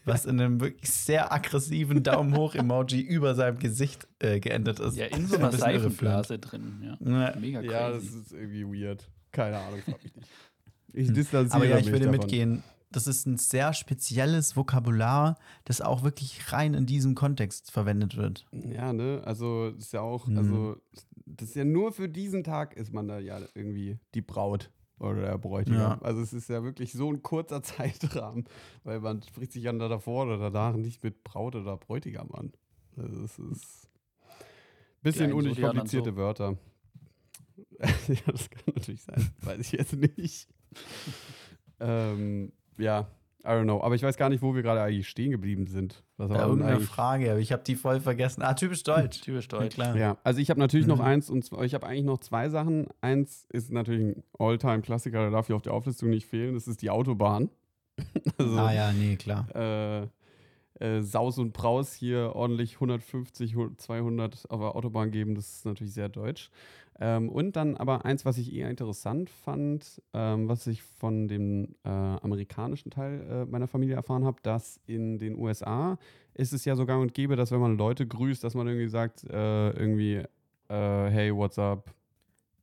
was in einem wirklich sehr aggressiven Daumen hoch Emoji [LAUGHS] über seinem Gesicht äh, geendet ist. Ja, in so [LAUGHS] Ein einer irreführend. Seifenblase drin. Ja. Ja. Mega crazy. Ja, das ist irgendwie weird. Keine Ahnung, frag mich nicht. [LAUGHS] Ich distanziere Aber ja, ich mich würde davon. mitgehen. Das ist ein sehr spezielles Vokabular, das auch wirklich rein in diesem Kontext verwendet wird. Ja, ne? Also, das ist ja auch, Mhm. also, das ist ja nur für diesen Tag ist man da ja irgendwie die Braut oder der Bräutigam. Ja. Also, es ist ja wirklich so ein kurzer [LAUGHS] Zeitrahmen, weil man spricht sich da davor oder danach nicht mit Braut oder Bräutigam an. Also, es ist ein bisschen einen unnötig Zodiac dann komplizierte so. Wörter. [LAUGHS] ja, das kann natürlich sein. Weiß ich jetzt nicht. [LAUGHS] ähm, ja, I don't know. Aber ich weiß gar nicht, wo wir gerade eigentlich stehen geblieben sind. Was war irgendeiner eigentlich- Frage, aber ich habe die voll vergessen. Ah, typisch deutsch. [LAUGHS] Typisch Ja, deutsch. klar. Ja, also ich habe natürlich noch Mhm. eins und zwar, ich habe eigentlich noch zwei Sachen. Eins ist natürlich ein Alltime-Klassiker, der darf hier auf der Auflistung nicht fehlen. Das ist die Autobahn. [LAUGHS] also, Ah ja, nee, klar. äh, äh, Saus und Braus hier ordentlich 150, 200 auf der Autobahn geben, das ist natürlich sehr deutsch. Ähm, und dann aber eins, was ich eher interessant fand, ähm, was ich von dem äh, amerikanischen Teil äh, meiner Familie erfahren habe, dass in den USA ist es ja so gang und gäbe, dass wenn man Leute grüßt, dass man irgendwie sagt, äh, irgendwie, äh, hey, what's up,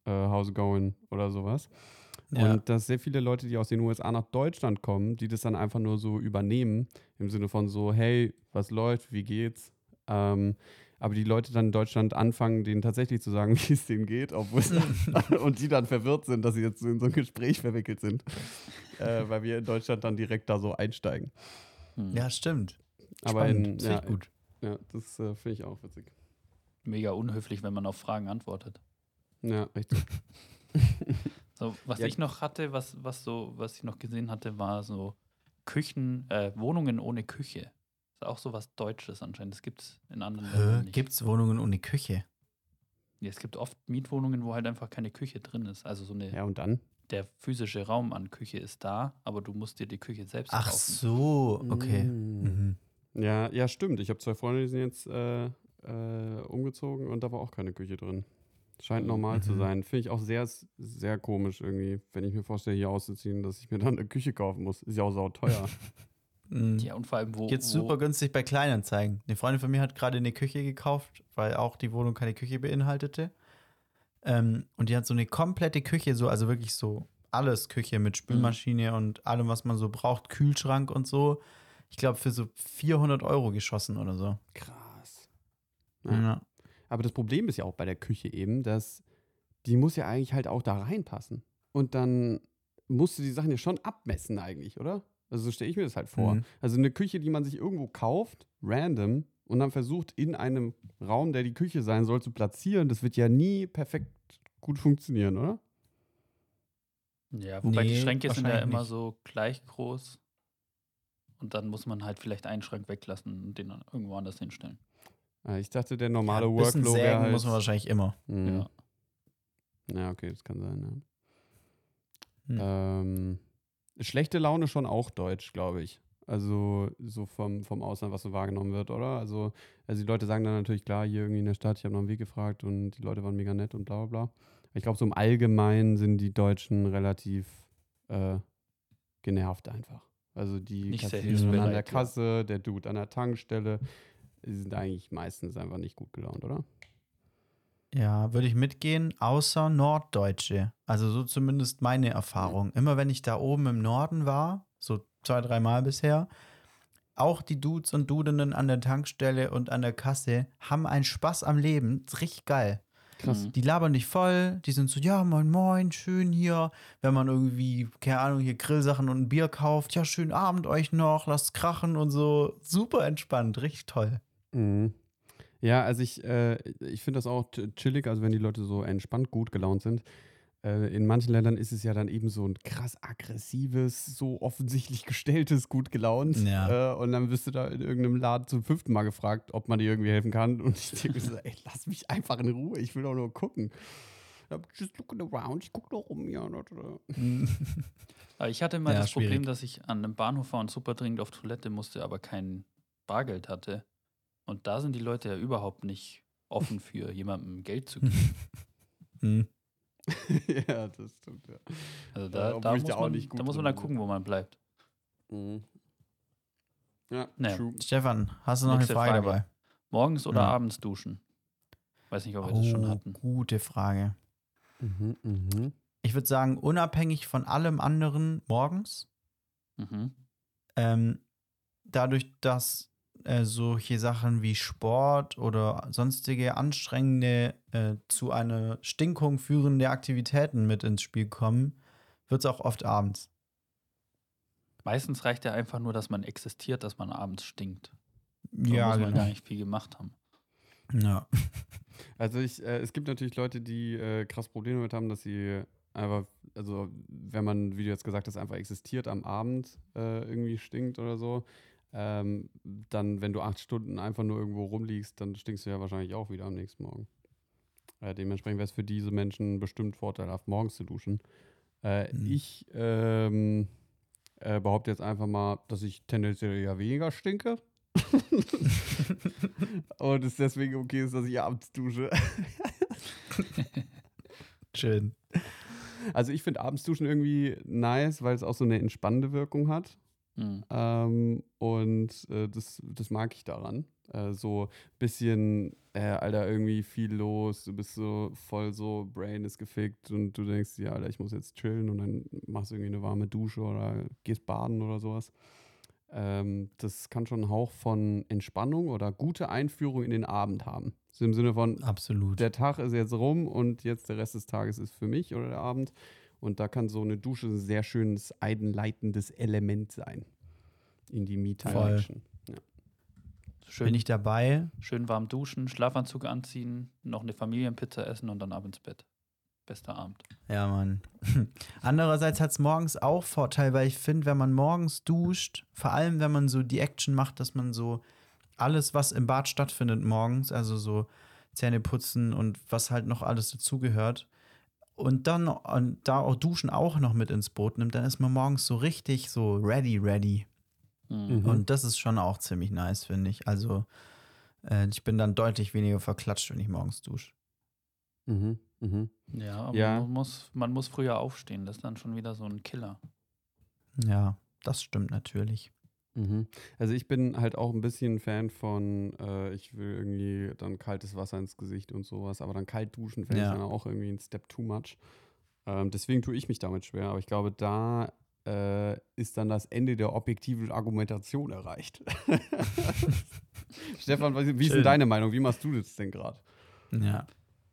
äh, how's it going oder sowas. Ja. Und dass sehr viele Leute, die aus den USA nach Deutschland kommen, die das dann einfach nur so übernehmen, im Sinne von so, hey, was läuft, wie geht's? Ähm, aber die Leute dann in Deutschland anfangen, denen tatsächlich zu sagen, [LAUGHS] wie es denen geht, obwohl [LAUGHS] [LAUGHS] und die dann verwirrt sind, dass sie jetzt in so ein Gespräch verwickelt sind, äh, weil wir in Deutschland dann direkt da so einsteigen. Hm. ja, stimmt. Aber Spannend. in, das ja, finde ich gut. ja, das äh, finde ich auch witzig. Mega unhöflich, wenn man auf Fragen antwortet. Ja, richtig. So, was Ja. ich noch hatte, was, was so, was ich noch gesehen hatte, war so Küchen, äh, Wohnungen ohne Küche. Ist auch so was Deutsches anscheinend. Das gibt es in anderen Ländern nicht. Gibt es Wohnungen ohne Küche? Ja, es gibt oft Mietwohnungen, wo halt einfach keine Küche drin ist. Also so eine, Ja, und dann? der physische Raum an Küche ist da, aber du musst dir die Küche selbst Ach kaufen. so, okay. Mm. Mhm. Ja, ja, stimmt. Ich habe zwei Freunde, die sind jetzt äh, äh, umgezogen und da war auch keine Küche drin. Scheint normal zu Mhm. sein. Finde ich auch sehr, sehr komisch irgendwie, wenn ich mir vorstelle, hier auszuziehen, dass ich mir dann eine Küche kaufen muss. Ist ja auch sau teuer. [LAUGHS] Mhm. Ja, und vor allem, wo. Wo, super günstig bei Kleinanzeigen. Eine Freundin von mir hat gerade eine Küche gekauft, weil auch die Wohnung keine Küche beinhaltete. Ähm, und die hat so eine komplette Küche, so, also wirklich so alles Küche mit Spülmaschine und allem, was man so braucht, Kühlschrank und so. Ich glaube, für so 400 Euro geschossen oder so. Krass. Ja. Ja. Aber das Problem ist ja auch bei der Küche eben, dass die muss ja eigentlich halt auch da reinpassen. Und dann musst du die Sachen ja schon abmessen eigentlich, oder? Also so stelle ich mir das halt vor. Mhm. Also eine Küche, die man sich irgendwo kauft, random, und dann versucht in einem Raum, der die Küche sein soll, zu platzieren, das wird ja nie perfekt gut funktionieren, oder? Ja, wobei die Nee, Schränke sind ja immer nicht. so gleich groß. Und dann muss man halt vielleicht einen Schrank weglassen und den dann irgendwo anders hinstellen. Äh, Ich dachte, der normale Ja, ein wäre sägen halt. muss man wahrscheinlich immer. Mhm. Ja. Ja, okay, das kann sein, ja. Hm. Ähm, schlechte Laune schon auch deutsch, glaube ich. Also so vom, vom Ausland, was so wahrgenommen wird, oder? Also, also die Leute sagen dann natürlich, klar, hier irgendwie in der Stadt, ich habe noch einen Weg gefragt und die Leute waren mega nett und bla bla bla. Ich glaube, so im Allgemeinen sind die Deutschen relativ äh, genervt einfach. Also die Kassiererin an der. Kasse, der Dude an der Tankstelle, die sind eigentlich meistens einfach nicht gut gelaunt, oder? Ja, würde ich mitgehen, außer Norddeutsche. Also so zumindest meine Erfahrung. Immer wenn ich da oben im Norden war, so zwei, dreimal bisher, auch die Dudes und Dudenden an der Tankstelle und an der Kasse haben einen Spaß am Leben. Ist richtig geil. Krass. Die labern dich voll, die sind so, ja, moin, moin, schön hier. Wenn man irgendwie, keine Ahnung, hier Grillsachen und ein Bier kauft, ja, schönen Abend euch noch, lasst krachen und so. Super entspannt, richtig toll. Mhm. Ja, also ich, äh, ich finde das auch ch- chillig, also wenn die Leute so entspannt gut gelaunt sind. Äh, in manchen Ländern ist es ja dann eben so ein krass aggressives, so offensichtlich gestelltes, gut gelaunt. Ja. Äh, und dann wirst du da in irgendeinem Laden zum fünften Mal gefragt, ob man dir irgendwie helfen kann. [LAUGHS] Und ich denke so, ey, lass mich einfach in Ruhe, ich will doch nur gucken. Just looking around, ich gucke doch da. [LAUGHS] Aber ich hatte mal Ja, das Problem, schwierig. dass ich an einem Bahnhof war und super dringend auf Toilette musste, aber kein Bargeld hatte. Und da sind die Leute ja überhaupt nicht offen für [LAUGHS] jemandem Geld zu [LAUGHS] geben. Hm. [LAUGHS] ja, das stimmt, ja. Also Ja, da, obwohl da ich muss, man, nicht gut da muss man dann gucken, wo man bleibt. Mhm. Ja, Nee. true. Stefan, hast du noch Nächste eine Frage, Frage. dabei? Morgens oder Ja. abends duschen? Weiß nicht, ob wir das schon Oh, hatten. gute Frage. Mhm, mhm. Ich würde sagen, unabhängig von allem anderen morgens. Mhm. Ähm, dadurch, dass äh, solche Sachen wie Sport oder sonstige anstrengende, äh, zu einer Stinkung führende Aktivitäten mit ins Spiel kommen, wird es auch oft abends. Meistens reicht ja einfach nur, dass man existiert, dass man abends stinkt. Da Ja, muss man genau. gar nicht viel gemacht haben. Ja. [LAUGHS] Also ich, äh, es gibt natürlich Leute, die äh, krass Probleme damit haben, dass sie einfach, also wenn man, wie du jetzt gesagt hast, einfach existiert am Abend äh, irgendwie stinkt oder so, ähm, dann, wenn du acht Stunden einfach nur irgendwo rumliegst, dann stinkst du ja wahrscheinlich auch wieder am nächsten Morgen. Äh, dementsprechend wäre es für diese Menschen bestimmt vorteilhaft, morgens zu duschen. Äh, Mhm. Ich ähm, äh, behaupte jetzt einfach mal, dass ich tendenziell ja weniger stinke. [LAUGHS] Und es deswegen okay ist, dass ich abends dusche. Schön. Also ich finde abends duschen irgendwie nice, weil es auch so eine entspannende Wirkung hat. Mhm. Ähm, und äh, das, das mag ich daran. Äh, so bisschen, äh, Alter, irgendwie viel los, du bist so voll so, Brain ist gefickt und du denkst, ja, Alter, ich muss jetzt chillen und dann machst du irgendwie eine warme Dusche oder gehst baden oder sowas. Ähm, das kann schon einen Hauch von Entspannung oder gute Einführung in den Abend haben. So im Sinne von, Absolut. der Tag ist jetzt rum und jetzt der Rest des Tages ist für mich oder der Abend. Und da kann so eine Dusche ein sehr schönes einleitendes Element sein in die Voll. Me-Time-Action. Schön, Bin ich dabei? schön warm duschen, Schlafanzug anziehen, noch eine Familienpizza essen und dann ab ins Bett. Bester Abend. Ja, Mann. [LAUGHS] Andererseits hat es morgens auch Vorteil, weil ich finde, wenn man morgens duscht, vor allem wenn man so die Action macht, dass man so alles, was im Bad stattfindet morgens, also so Zähne putzen und was halt noch alles dazugehört, und dann und da auch Duschen auch noch mit ins Boot nimmt, dann ist man morgens so richtig so ready, ready. Mhm. Und das ist schon auch ziemlich nice, finde ich. Also äh, ich bin dann deutlich weniger verklatscht, wenn ich morgens dusche. Mhm. Mhm. Ja, aber Ja. Man, muss, man muss früher aufstehen. Das ist dann schon wieder so ein Killer. Ja, das stimmt natürlich. Mhm. Also ich bin halt auch ein bisschen Fan von, äh, ich will irgendwie dann kaltes Wasser ins Gesicht und sowas, aber dann kalt duschen fände Ja. ich dann auch irgendwie ein Step too much. Ähm, deswegen tue ich mich damit schwer, aber ich glaube, da äh, ist dann das Ende der objektiven Argumentation erreicht. [LAUGHS] Stefan, was- wie ist denn Schön. deine Meinung? Wie machst du das denn gerade? Ja.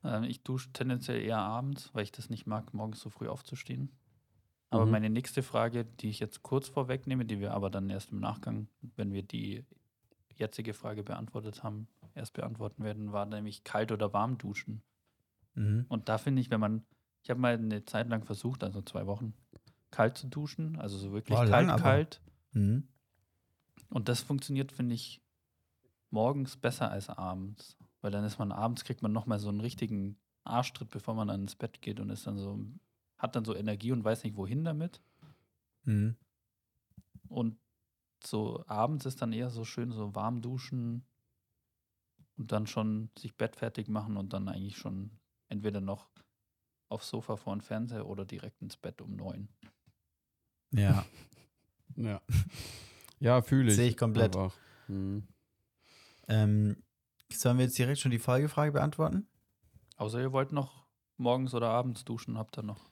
Ähm, ich dusche tendenziell eher abends, weil ich das nicht mag, morgens so früh aufzustehen. Aber Mhm. meine nächste Frage, die ich jetzt kurz vorwegnehme, die wir aber dann erst im Nachgang, wenn wir die jetzige Frage beantwortet haben, erst beantworten werden, war nämlich kalt oder warm duschen. Mhm. Und da finde ich, wenn man, ich habe mal eine Zeit lang versucht, also zwei Wochen, kalt zu duschen, also so wirklich Boah, kalt, lang kalt. Mhm. Und das funktioniert, finde ich, morgens besser als abends. Weil dann ist man abends, kriegt man nochmal so einen richtigen Arschtritt, bevor man dann ins Bett geht und ist dann so, hat dann so Energie und weiß nicht, wohin damit. Mhm. Und so abends ist dann eher so schön so warm duschen und dann schon sich bettfertig machen und dann eigentlich schon entweder noch aufs Sofa vor dem Fernseher oder direkt ins Bett um neun. Ja. [LAUGHS] Ja. [LAUGHS] Ja, fühle ich. Sehe ich komplett. Mhm. ähm, sollen wir jetzt direkt schon die Folgefrage beantworten? Außer ihr wollt noch morgens oder abends duschen, habt ihr noch.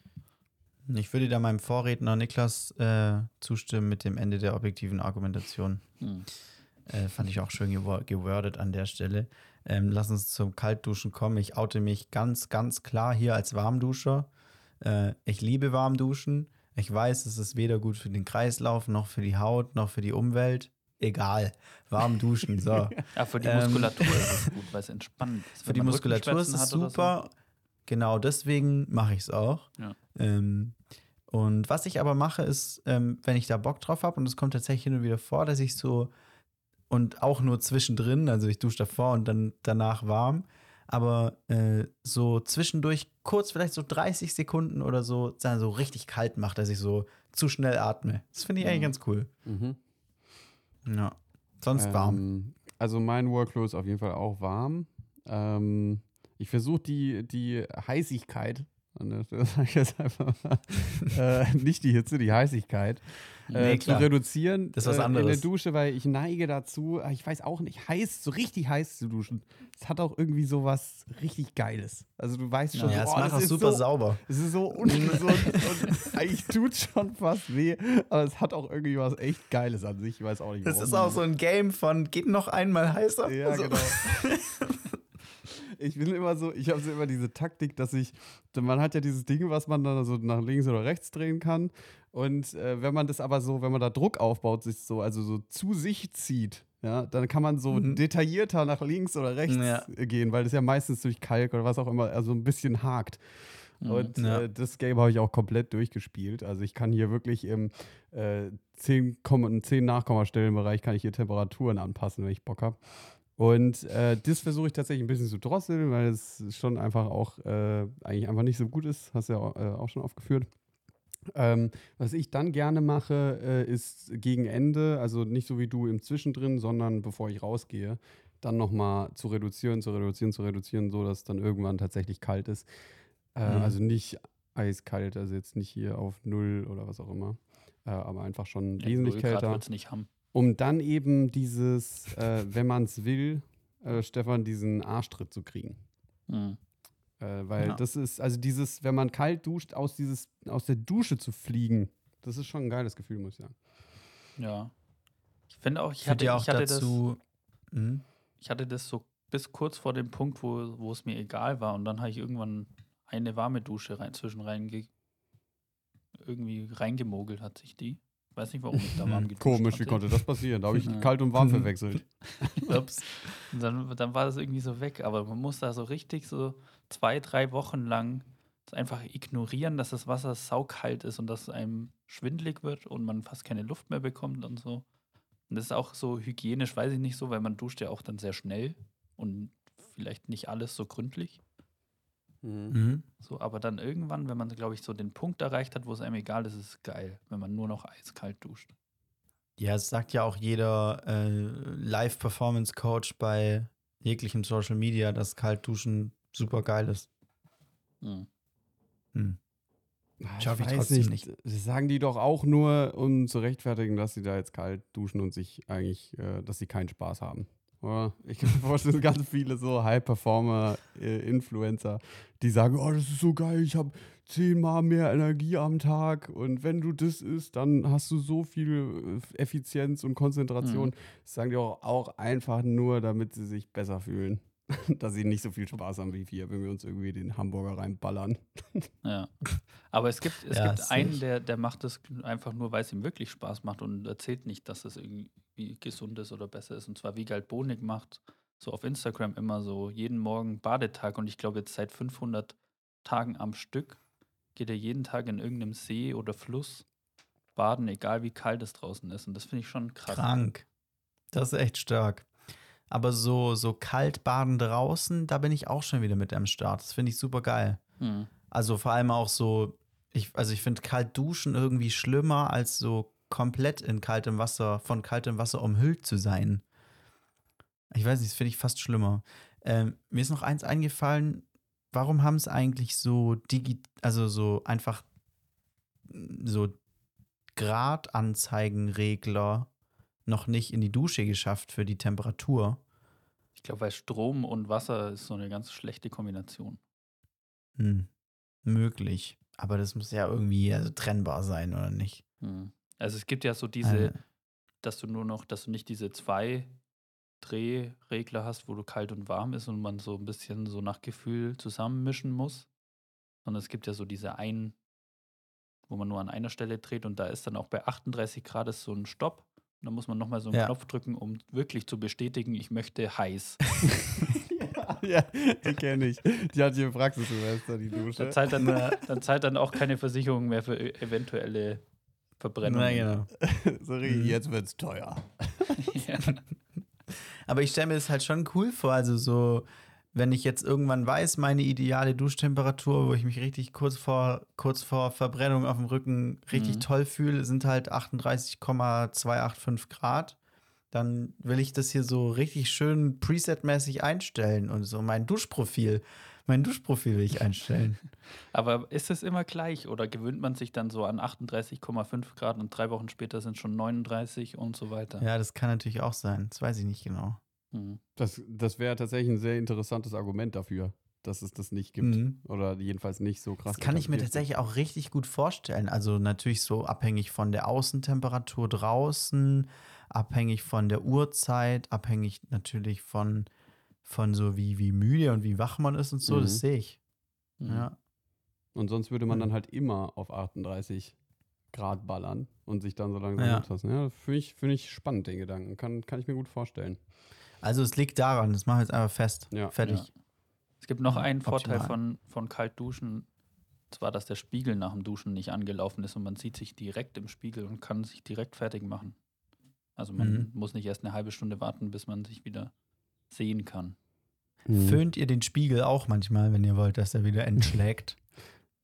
Ich würde da meinem Vorredner Niklas äh, zustimmen mit dem Ende der objektiven Argumentation. Hm. Äh, fand ich auch schön gewo- gewordet an der Stelle. Ähm, lass uns zum Kaltduschen kommen. Ich oute mich ganz, ganz klar hier als Warmduscher. Äh, ich liebe Warmduschen. Ich weiß, es ist weder gut für den Kreislauf, noch für die Haut, noch für die Umwelt. Egal. Warm duschen. So. [LAUGHS] Ja, für die Ähm, Muskulatur ist es [LAUGHS] gut, weil es entspannend ist. Für die Muskulatur ist es oder so. Genau deswegen mache ich es auch. Ja. Ähm, und was ich aber mache, ist, ähm, wenn ich da Bock drauf habe, und es kommt tatsächlich hin und wieder vor, dass ich so, und auch nur zwischendrin, also ich dusche davor und dann danach warm, aber äh, so zwischendurch kurz, vielleicht so 30 Sekunden oder so, dann so richtig kalt macht, dass ich so zu schnell atme. Das finde ich eigentlich Mhm. ganz cool. Mhm. Ja. Sonst warm. Ähm, also mein Workflow ist auf jeden Fall auch warm. Ähm, ich versuche die, die Heißigkeit Und [LAUGHS] das sage ich jetzt einfach mal. [LAUGHS] äh, nicht die Hitze, die Heißigkeit. Äh, Nee, zu reduzieren Das ist was äh, in der anderes. Dusche, weil ich neige dazu, äh, ich weiß auch nicht, heiß, so richtig heiß zu duschen. Es hat auch irgendwie so was richtig Geiles. Also du weißt schon, Ja, es oh, macht das auch ist super so, sauber. Es ist so ungesund und eigentlich tut schon fast weh, aber es hat auch irgendwie was echt Geiles an sich. Ich weiß auch nicht, Das warum. ist auch so ein Game von geht noch einmal heißer. Ja, so. genau. [LAUGHS] Ich bin immer so, ich habe so immer diese Taktik, dass ich, man hat ja dieses Ding, was man dann so nach links oder rechts drehen kann. Und äh, wenn man das aber so, wenn man da Druck aufbaut, sich so, also so zu sich zieht, ja, dann kann man so Mhm. detaillierter nach links oder rechts Ja. äh, gehen, weil das ja meistens durch Kalk oder was auch immer, also ein bisschen hakt. Mhm. Und Ja. äh, das Game habe ich auch komplett durchgespielt. Also ich kann hier wirklich im äh, 10, Komma- 10 Nachkommastellenbereich kann ich hier Temperaturen anpassen, wenn ich Bock habe. Und äh, das versuche ich tatsächlich ein bisschen zu drosseln, weil es schon einfach auch äh, eigentlich einfach nicht so gut ist. Hast du ja äh, auch schon aufgeführt. Ähm, was ich dann gerne mache, äh, ist gegen Ende, also nicht so wie du im Zwischendrin, sondern bevor ich rausgehe, dann nochmal zu reduzieren, zu reduzieren, zu reduzieren, so dass dann irgendwann tatsächlich kalt ist. Äh, Mhm. Also nicht eiskalt, also jetzt nicht hier auf Null oder was auch immer, aber einfach schon Ja, wesentlich null Grad kälter wird's nicht haben. Um dann eben dieses, äh, wenn man es will, äh, Stefan, diesen Arschtritt zu kriegen. Mhm. Äh, weil Ja. das ist, also dieses, wenn man kalt duscht, aus, dieses, aus der Dusche zu fliegen, das ist schon ein geiles Gefühl, muss ich sagen. Ja. Ich finde auch, ich hatte, auch ich, hatte das, dazu. Mhm. ich hatte das so bis kurz vor dem Punkt, wo, wo es mir egal war. Und dann habe ich irgendwann eine warme Dusche rein, zwischen rein ge irgendwie reingemogelt hat sich die. Weiß nicht, warum ich da warm geduscht Komisch, wie hatte. konnte das passieren? Da habe ich Ja. kalt und warm [LAUGHS] verwechselt. Ups. Und dann, dann war das irgendwie so weg. Aber man muss da so richtig so zwei, drei Wochen lang einfach ignorieren, dass das Wasser saukalt ist und dass einem schwindlig wird und man fast keine Luft mehr bekommt und so. Und das ist auch so hygienisch, weiß ich nicht so, weil man duscht ja auch dann sehr schnell und vielleicht nicht alles so gründlich. Mhm. So, aber dann irgendwann, wenn man, glaube ich, so den Punkt erreicht hat, wo es einem egal ist, ist es geil, wenn man nur noch eiskalt duscht. Ja, es sagt ja auch jeder äh, Live-Performance-Coach bei jeglichem Social Media, dass Kaltduschen super geil ist. Mhm. Hm. Ah, Schaff ich weiß trotzdem nicht. Das sagen die doch auch nur, um zu rechtfertigen, dass sie da jetzt kalt duschen und sich eigentlich, äh, dass sie keinen Spaß haben. Oder? Ich kann mir vorstellen, ganz viele so High-Performer-Influencer, die sagen, oh, das ist so geil, ich habe zehnmal mehr Energie am Tag und wenn du das isst, dann hast du so viel äh, Effizienz und Konzentration. Mhm. Das sagen die auch, auch einfach nur, damit sie sich besser fühlen. [LAUGHS] dass sie nicht so viel Spaß haben wie wir, wenn wir uns irgendwie den Hamburger reinballern. [LAUGHS] Ja. Aber es gibt, es Ja, gibt einen, der, der macht das einfach nur, weil es ihm wirklich Spaß macht und erzählt nicht, dass es irgendwie gesund ist oder besser ist. Und zwar wie Galt Bonig macht so auf Instagram immer so jeden Morgen Badetag und ich glaube jetzt seit 500 Tagen am Stück geht er jeden Tag in irgendeinem See oder Fluss baden, egal wie kalt es draußen ist. Und das finde ich schon krass. Krank. Das ist echt stark. Aber so, so kalt baden draußen, da bin ich auch schon wieder mit am Start. Das finde ich super geil. Hm. Also vor allem auch so, ich, also ich finde kalt duschen irgendwie schlimmer, als so komplett in kaltem Wasser, von kaltem Wasser umhüllt zu sein. Ich weiß nicht, das finde ich fast schlimmer. Ähm, mir ist noch eins eingefallen, warum haben es eigentlich so digi also so einfach so Gradanzeigenregler noch nicht in die Dusche geschafft für die Temperatur? Ich glaube, weil Strom und Wasser ist so eine ganz schlechte Kombination. Hm, möglich. Aber das muss ja irgendwie also trennbar sein, oder nicht? Hm. Also es gibt ja so diese, Äh, dass du nur noch, dass du nicht diese zwei Drehregler hast, wo du kalt und warm ist und man so ein bisschen so nach Gefühl zusammenmischen muss. Sondern es gibt ja so diese einen, wo man nur an einer Stelle dreht und da ist dann auch bei 38 Grad ist so ein Stopp. Dann muss man nochmal so einen Ja. Knopf drücken, um wirklich zu bestätigen, ich möchte heiß. [LAUGHS] ja, die kenne ich. Die hat hier im Praxissemester, die Dusche. Dann zahlt dann, dann zahlt dann auch keine Versicherung mehr für eventuelle Verbrennungen. Na, genau. [LAUGHS] Sorry, Mhm. jetzt wird's teuer. [LAUGHS] ja. Aber ich stelle mir das halt schon cool vor. Also so, wenn ich jetzt irgendwann weiß, meine ideale Duschtemperatur, wo ich mich richtig kurz vor, kurz vor Verbrennung auf dem Rücken richtig Mhm. toll fühle, sind halt 38,285 Grad. Dann will ich das hier so richtig schön presetmäßig einstellen und so mein Duschprofil. Mein Duschprofil will ich einstellen. [LAUGHS] Aber ist es immer gleich oder gewöhnt man sich dann so an 38,5 Grad und drei Wochen später sind schon 39 und so weiter? Ja, das kann natürlich auch sein. Das weiß ich nicht genau. Hm. Das, das wäre tatsächlich ein sehr interessantes Argument dafür, dass es das nicht gibt. Mhm. Oder jedenfalls nicht so krass. Das kann ich mir tatsächlich auch richtig gut vorstellen. Also natürlich so abhängig von der Außentemperatur draußen, abhängig von der Uhrzeit, abhängig natürlich von, von so wie, wie müde und wie wach man ist und so. Mhm. Das sehe ich. Hm. Ja. Und sonst würde man Mhm. dann halt immer auf 38 Grad ballern und sich dann so langsam Ja. runterlassen. Ja, finde ich, find ich spannend, den Gedanken. Kann, kann ich mir gut vorstellen. Also es liegt daran, das machen wir jetzt einfach fest. Ja. Fertig. Ja. Es gibt noch einen Vorteil optimal. von, von Kaltduschen. Zwar, dass der Spiegel nach dem Duschen nicht angelaufen ist und man sieht sich direkt im Spiegel und kann sich direkt fertig machen. Also man Mhm. muss nicht erst eine halbe Stunde warten, bis man sich wieder sehen kann. Mhm. Föhnt ihr den Spiegel auch manchmal, wenn ihr wollt, dass er wieder entschlägt? [LAUGHS]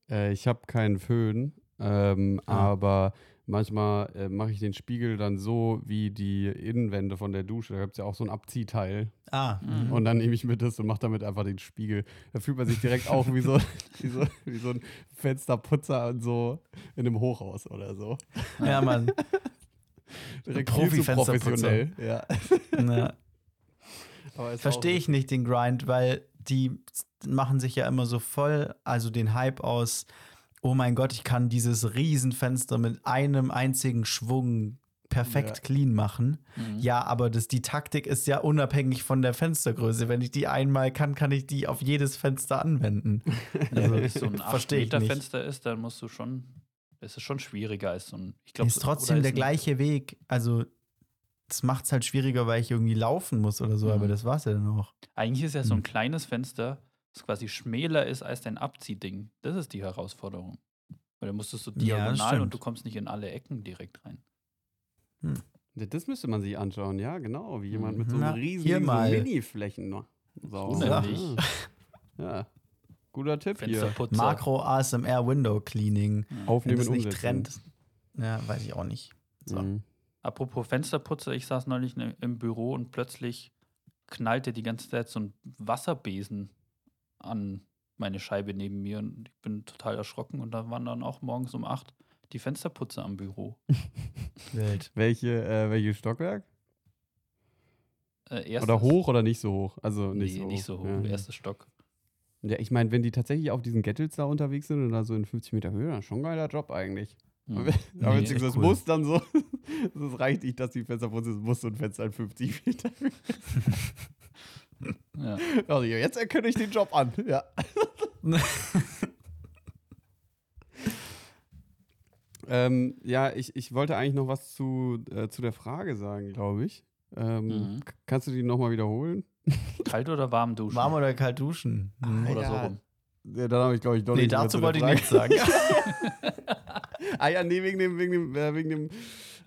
Äh, ich habe keinen Föhn, ähm, Ah. aber manchmal äh, mache ich den Spiegel dann so wie die Innenwände von der Dusche. Da gibt es ja auch so ein Abziehteil. ah, Mhm. Und dann nehme ich mir das und mache damit einfach den Spiegel. Da fühlt man sich direkt auch wie so, [LAUGHS] wie so, wie so ein Fensterputzer und so in einem Hochhaus oder so. ja, Mann. [LAUGHS] Direkt Profi-Fensterputzer. professionell. Ja. [LAUGHS] Ist Verstehe ich nicht den Grind, weil die machen sich ja immer so voll, also den Hype aus, oh mein Gott, ich kann dieses Riesenfenster mit einem einzigen Schwung perfekt Ja. clean machen. Mhm. Ja, aber das, die Taktik ist ja unabhängig von der Fenstergröße. Wenn ich die einmal kann, kann ich die auf jedes Fenster anwenden. Also, [LAUGHS] wenn es so ein 8 verstehe ich Meter nicht. Fenster ist, dann musst du schon, es ist schon schwieriger als so ein, ich glaube, ist trotzdem der gleiche Weg. Also, das macht es halt schwieriger, weil ich irgendwie laufen muss oder so, Mhm. aber das war's ja dann auch. Eigentlich ist ja so ein Hm. kleines Fenster, das quasi schmäler ist als dein Abziehding. Das ist die Herausforderung. Weil dann musstest du Ja, das diagonal stimmt. und du kommst nicht in alle Ecken direkt rein. Ja, Das müsste man sich anschauen, ja, genau. Wie jemand mit so Na, einem riesigen so. Mini-Flächen. noch. So. Nämlich. [LAUGHS] Ja. Guter Tipp hier. Fensterputzer. Makro ASMR Window Cleaning. Wenn Aufnehmen das und nicht umsetzen. trennt. Ja, weiß ich auch nicht. So. Mhm. Apropos Fensterputzer, ich saß neulich ne, im Büro und plötzlich knallte die ganze Zeit so ein Wasserbesen an meine Scheibe neben mir und ich bin total erschrocken und da waren dann auch morgens um 8 die Fensterputzer am Büro. [LAUGHS] Wild. Welche, äh, welches Stockwerk? Äh, erstes- Oder hoch oder nicht so hoch? Also nicht nee, so hoch. nicht so hoch. Ja. Erster Stock. Ja, ich meine, wenn die tatsächlich auf diesen Gettels da unterwegs sind und da so in 50 Meter Höhe, dann ist schon ein geiler Job eigentlich. Hm. Aber, aber Nee, beziehungsweise echt cool. muss dann so, [LAUGHS] das reicht nicht, dass die Fenster putzt, es muss so ein Fenster in 50 Meter Höhe. [LAUGHS] Ja. [LAUGHS] Also jetzt erkenne ich den Job an. Ja. [LAUGHS] ähm, ja, ich, ich wollte eigentlich noch was zu, äh, zu der Frage sagen, glaube ich. Ähm, Mhm. Kannst du die nochmal wiederholen? [LAUGHS] Kalt oder warm duschen? Warm oder kalt duschen? Hm. oder so Ja. rum. Ja, dann habe ich, glaube ich, doch Nee, nicht mehr dazu wollte ich nichts sagen. ah ja, nee, wegen dem, wegen dem, äh, wegen dem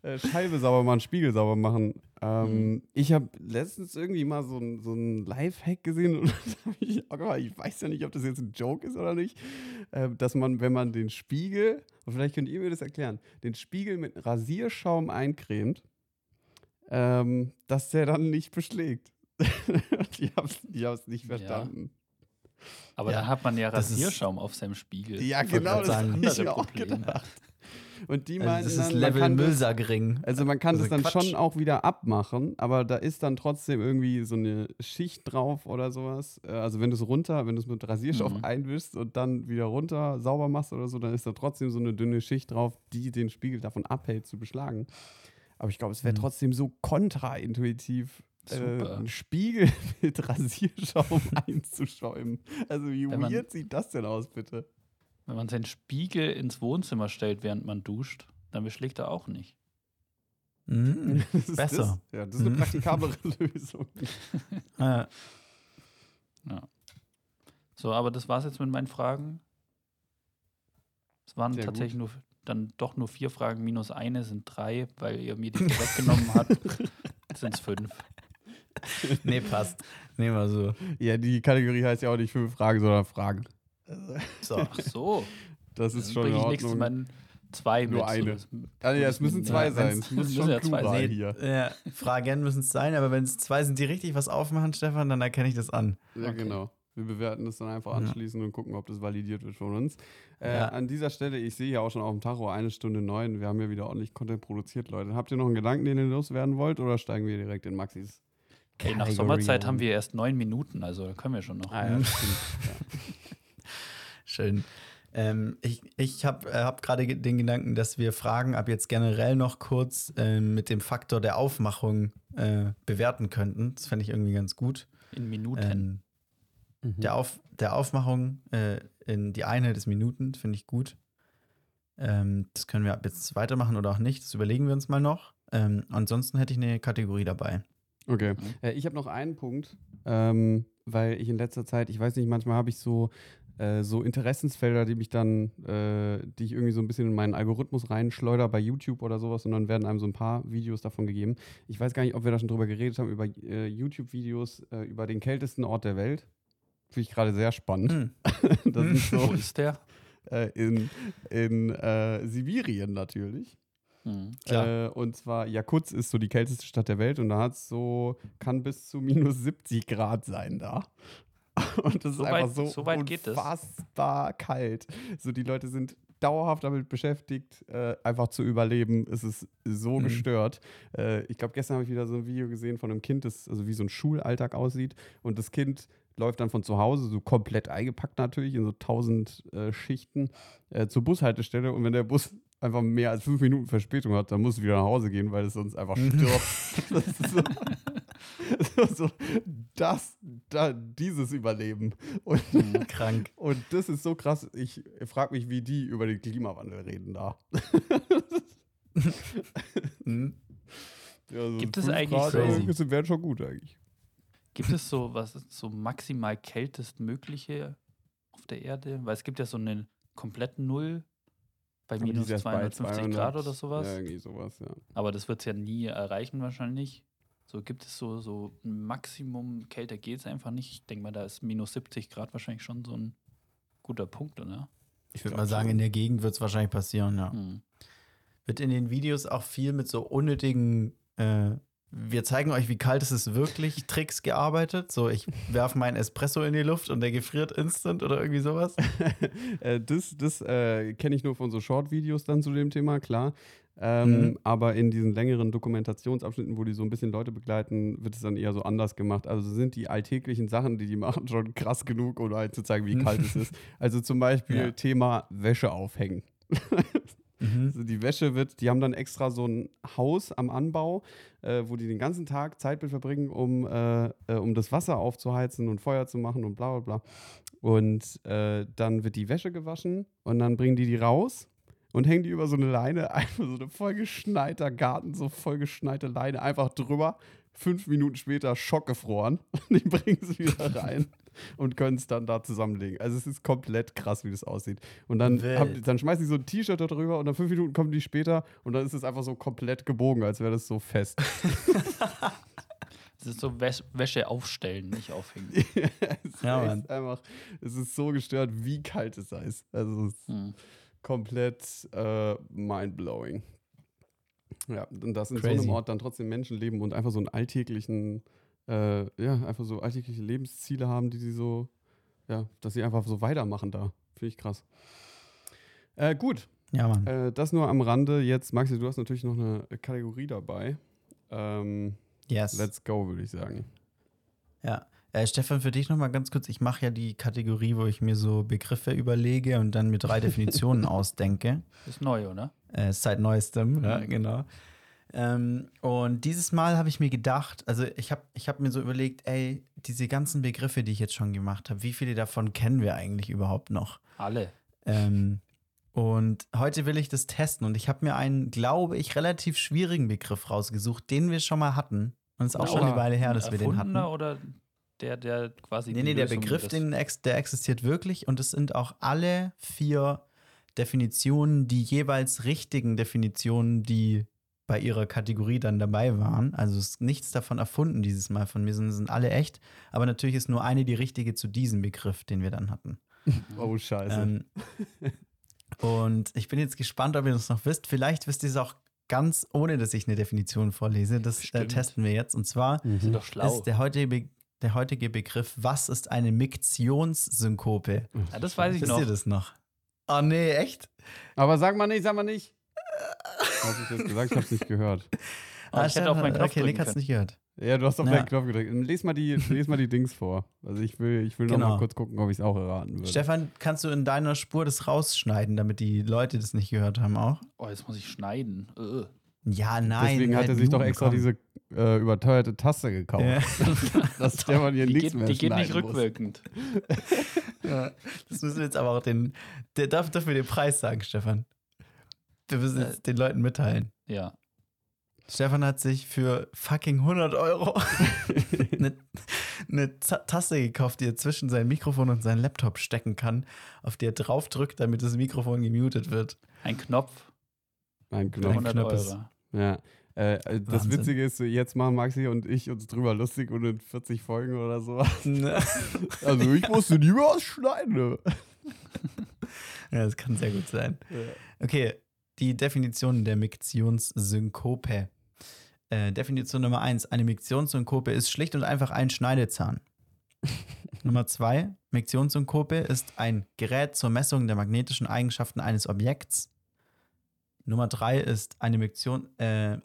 äh, Scheibe sauber machen, Spiegel sauber machen. Ähm, Mhm. Ich habe letztens irgendwie mal so ein, so ein Lifehack gesehen und [LAUGHS] da hab ich, auch gemacht, ich weiß ja nicht, ob das jetzt ein Joke ist oder nicht, äh, dass man, wenn man den Spiegel, und vielleicht könnt ihr mir das erklären, den Spiegel mit Rasierschaum eincremt, ähm, dass der dann nicht beschlägt. [LAUGHS] ich habe es nicht Ja. verstanden. Aber Ja, dann hat man ja das ist- Rasierschaum auf seinem Spiegel. Ja, genau, das sagen. habe ich mir auch gedacht. Und die Also meinten das ist dann, Level Müllsackring. Also man kann Also das dann Quatsch. schon auch wieder abmachen, aber da ist dann trotzdem irgendwie so eine Schicht drauf oder sowas. Äh, Also wenn du es runter, wenn du es mit Rasierschaum Mhm. einwischst und dann wieder runter sauber machst oder so, dann ist da trotzdem so eine dünne Schicht drauf, die den Spiegel davon abhält zu beschlagen. Aber ich glaube, es wäre Mhm. trotzdem so kontraintuitiv, äh, Super. einen Spiegel [LAUGHS] mit Rasierschaum [LAUGHS] einzuschäumen. Also wie weird sieht das denn aus, bitte? Wenn man seinen Spiegel ins Wohnzimmer stellt, während man duscht, dann beschlägt er auch nicht. Mhm. [LAUGHS] Das ist Besser. Das, ja, das ist eine Mhm. praktikablere [LAUGHS] Lösung. Ja. So, aber das war's jetzt mit meinen Fragen. Es waren Sehr tatsächlich nur dann doch nur vier Fragen minus eine sind drei, weil ihr mir die weggenommen habt. [LAUGHS] Sind es fünf. Nee, passt. Nehmen wir so. Ja, die Kategorie heißt ja auch nicht fünf Fragen, sondern Fragen. [LAUGHS] So. Ach so. Das Dann ist schon in bringe ich nächstes Ordnung. Mal zwei Nur mit. eine. So, Ah, ja, es müssen zwei Ja, sein. Es muss müssen schon ja zwei hier. Ja, Fragen müssen es sein, aber wenn es zwei sind, die richtig was aufmachen, Stefan, dann erkenne ich das an. Ja, Okay. genau. Wir bewerten das dann einfach anschließend und gucken, ob das validiert wird von uns. Äh, Ja. An dieser Stelle, ich sehe ja auch schon auf dem Tacho eine Stunde neun. Wir haben ja wieder ordentlich Content produziert, Leute. Habt ihr noch einen Gedanken, den ihr loswerden wollt, oder steigen wir direkt in Maxis? Ey, nach Sommerzeit haben wir erst neun Minuten, also da können wir schon noch. Ah ja, [LAUGHS] stimmt. Schön. Ähm, ich ich habe äh, hab gerade ge- den Gedanken, dass wir Fragen ab jetzt generell noch kurz ähm, mit dem Faktor der Aufmachung äh, bewerten könnten. Das fände ich irgendwie ganz gut. In Minuten. Ähm, Mhm. der, Auf, der Aufmachung äh, in die Einheit des Minuten finde ich gut. Ähm, das können wir ab jetzt weitermachen oder auch nicht. Das überlegen wir uns mal noch. Ähm, ansonsten hätte ich eine Kategorie dabei. Okay. Mhm. Äh, ich habe noch einen Punkt, ähm, weil ich in letzter Zeit, ich weiß nicht, manchmal habe ich so, äh, so Interessensfelder, die mich dann, äh, die ich irgendwie so ein bisschen in meinen Algorithmus reinschleuder bei YouTube oder sowas und dann werden einem so ein paar Videos davon gegeben. Ich weiß gar nicht, ob wir da schon drüber geredet haben, über äh, YouTube-Videos äh, über den kältesten Ort der Welt. Finde ich gerade sehr spannend. Hm. [LAUGHS] das ist Wo so ist der? äh, in, in äh, Sibirien natürlich. Hm. Klar. Äh, und zwar Jakutsk ist so die kälteste Stadt der Welt und da hat so, kann bis zu minus 70 Grad sein da. [LAUGHS] Und das So ist einfach weit- so, so weit geht es? unfassbar kalt. So die Leute sind dauerhaft damit beschäftigt, äh, einfach zu überleben. Es ist so Mhm. gestört. Äh, ich glaube, gestern habe ich wieder so ein Video gesehen von einem Kind, das also wie so ein Schulalltag aussieht. Und das Kind läuft dann von zu Hause, so komplett eingepackt natürlich, in so tausend äh, Schichten, äh, zur Bushaltestelle. Und wenn der Bus einfach mehr als fünf Minuten Verspätung hat, dann muss es wieder nach Hause gehen, weil es sonst einfach stirbt. [LAUGHS] das ist so, [LAUGHS] so, das, da, dieses Überleben. Und, Krank. [LAUGHS] und das ist so krass. Ich frage mich, wie die über den Klimawandel reden da. [LAUGHS] Hm. Ja, so Gibt es eigentlich Grad, so- äh, Das wäre schon gut eigentlich. Gibt es so, was so maximal kältestmögliche auf der Erde? Weil es gibt ja so eine komplette Null bei minus ist erst bei 250 Grad oder sowas. Ja, irgendwie sowas, ja. Aber das wird es ja nie erreichen wahrscheinlich. So gibt es so, so ein Maximum, kälter geht es einfach nicht. Ich denke mal, da ist minus 70 Grad wahrscheinlich schon so ein guter Punkt, oder? Ich würde mal sagen, schon. in der Gegend wird es wahrscheinlich passieren, ja. Hm. Wird in den Videos auch viel mit so unnötigen, äh, wir zeigen euch, wie kalt es ist wirklich, [LAUGHS] Tricks gearbeitet. So, ich werfe meinen Espresso in die Luft und der gefriert instant oder irgendwie sowas. [LAUGHS] äh, das das äh, kenne ich nur von so Short-Videos dann zu dem Thema, klar. Ähm, Mhm. Aber in diesen längeren Dokumentationsabschnitten, wo die so ein bisschen Leute begleiten, wird es dann eher so anders gemacht. Also sind die alltäglichen Sachen, die die machen, schon krass genug, um halt zu zeigen, wie kalt es ist. Also zum Beispiel Ja. Thema Wäsche aufhängen. Mhm. Also die Wäsche wird, die haben dann extra so ein Haus am Anbau, äh, wo die den ganzen Tag Zeit mit verbringen, um, äh, äh, um das Wasser aufzuheizen und Feuer zu machen und bla bla bla. Und äh, dann wird die Wäsche gewaschen und dann bringen die die raus und hängen die über so eine Leine, [LAUGHS] einfach so eine vollgeschneiter Garten, so vollgeschneite Leine, einfach drüber. Fünf Minuten später schockgefroren [LAUGHS] und die bringen sie wieder rein [LAUGHS] und können es dann da zusammenlegen. Also es ist komplett krass, wie das aussieht. Und dann, haben, dann schmeißen die so ein T-Shirt da drüber und dann fünf Minuten kommen die später und dann ist es einfach so komplett gebogen, als wäre das so fest. Das ist so Wäsch Wäsche aufstellen, nicht aufhängen. es ist Ja, Mann. einfach, es ist so gestört, wie kalt es da ist. Also es ist Hm. Komplett äh, mindblowing. Ja, und dass in so Crazy. einem Ort dann trotzdem Menschen leben und einfach so einen alltäglichen, äh, ja, einfach so alltägliche Lebensziele haben, die sie so, ja, dass sie einfach so weitermachen da. Finde ich krass. Äh, gut, Ja, Mann. äh, das nur am Rande. Jetzt, Maxi, du hast natürlich noch eine Kategorie dabei. Ähm, Yes. let's go, würde ich sagen. Ja. Äh, Stefan, für dich nochmal ganz kurz. Ich mache ja die Kategorie, wo ich mir so Begriffe überlege und dann mir drei [LAUGHS] Definitionen ausdenke. Ist neu, oder? Äh, ist seit neuestem, ja, [LAUGHS] genau. Ähm, und dieses Mal habe ich mir gedacht, also ich habe ich hab mir so überlegt, ey, diese ganzen Begriffe, die ich jetzt schon gemacht habe, wie viele davon kennen wir eigentlich überhaupt noch? Alle. Ähm, und heute will ich das testen und ich habe mir einen, glaube ich, relativ schwierigen Begriff rausgesucht, den wir schon mal hatten. Und es ist auch schon eine Weile her, dass wir den hatten. Oder der, der quasi. Nee, nee, der Begriff, des- den, der existiert wirklich und es sind auch alle vier Definitionen die jeweils richtigen Definitionen, die bei ihrer Kategorie dann dabei waren. Also es ist nichts davon erfunden dieses Mal von mir, sondern sind alle echt. Aber natürlich ist nur eine die richtige zu diesem Begriff, den wir dann hatten. [LAUGHS] Oh, scheiße. Ähm, und ich bin jetzt gespannt, ob ihr das noch wisst. Vielleicht wisst ihr es auch ganz ohne, dass ich eine Definition vorlese. Das äh, testen wir jetzt. Und zwar schlau. ist der heutige, Be der heutige Begriff, was ist eine Miktionssynkope? Ja, das weiß ich Wisst noch. ihr das noch? Oh nee, echt? Aber sag mal nicht, sag mal nicht. [LAUGHS] Was ich jetzt gesagt? Ich hab's nicht gehört. Aber ich hätte auf meinen Knopf Okay, Nick hat's nicht gehört. Ja, du hast auf Ja. deinen Knopf gedrückt. Les mal die, les mal die Dings vor. Also ich will, ich will noch Genau. mal kurz gucken, ob ich es auch erraten würde. Stefan, kannst du in deiner Spur das rausschneiden, damit die Leute das nicht gehört haben auch? Oh, jetzt muss ich schneiden. Äh. Ja, nein. Deswegen hat halt er sich doch extra komm. diese äh, überteuerte Tasse gekauft. Ja. [LAUGHS] Dass [LAUGHS] Stefan hier Die, nichts geht, mehr die geht nicht rückwirkend. [LAUGHS] Ja, das müssen wir jetzt aber auch den. Der darf dafür den Preis sagen, Stefan. Wir müssen jetzt den Leuten mitteilen. Ja. Stefan hat sich für fucking 100 Euro eine, eine Ta- Tasse gekauft, die er zwischen sein Mikrofon und seinen Laptop stecken kann, auf die er draufdrückt, damit das Mikrofon gemutet wird. Ein Knopf, Nein, für genau. 100 Knöppes. Euro. Ja. Äh, äh, das Wahnsinn. Witzige ist, jetzt machen Maxi und ich uns drüber lustig und in 40 Folgen oder so. ja, [LAUGHS] Also ich musste nie was schneiden. Ne? [LAUGHS] das kann sehr gut sein. Okay, die Definition der Miktionssynkope. Äh, Definition Nummer eins: Eine Miktionssynkope ist schlicht und einfach ein Schneidezahn. [LAUGHS] Nummer zwei: Miktionssynkope ist ein Gerät zur Messung der magnetischen Eigenschaften eines Objekts. Nummer drei ist eine Miktion, äh,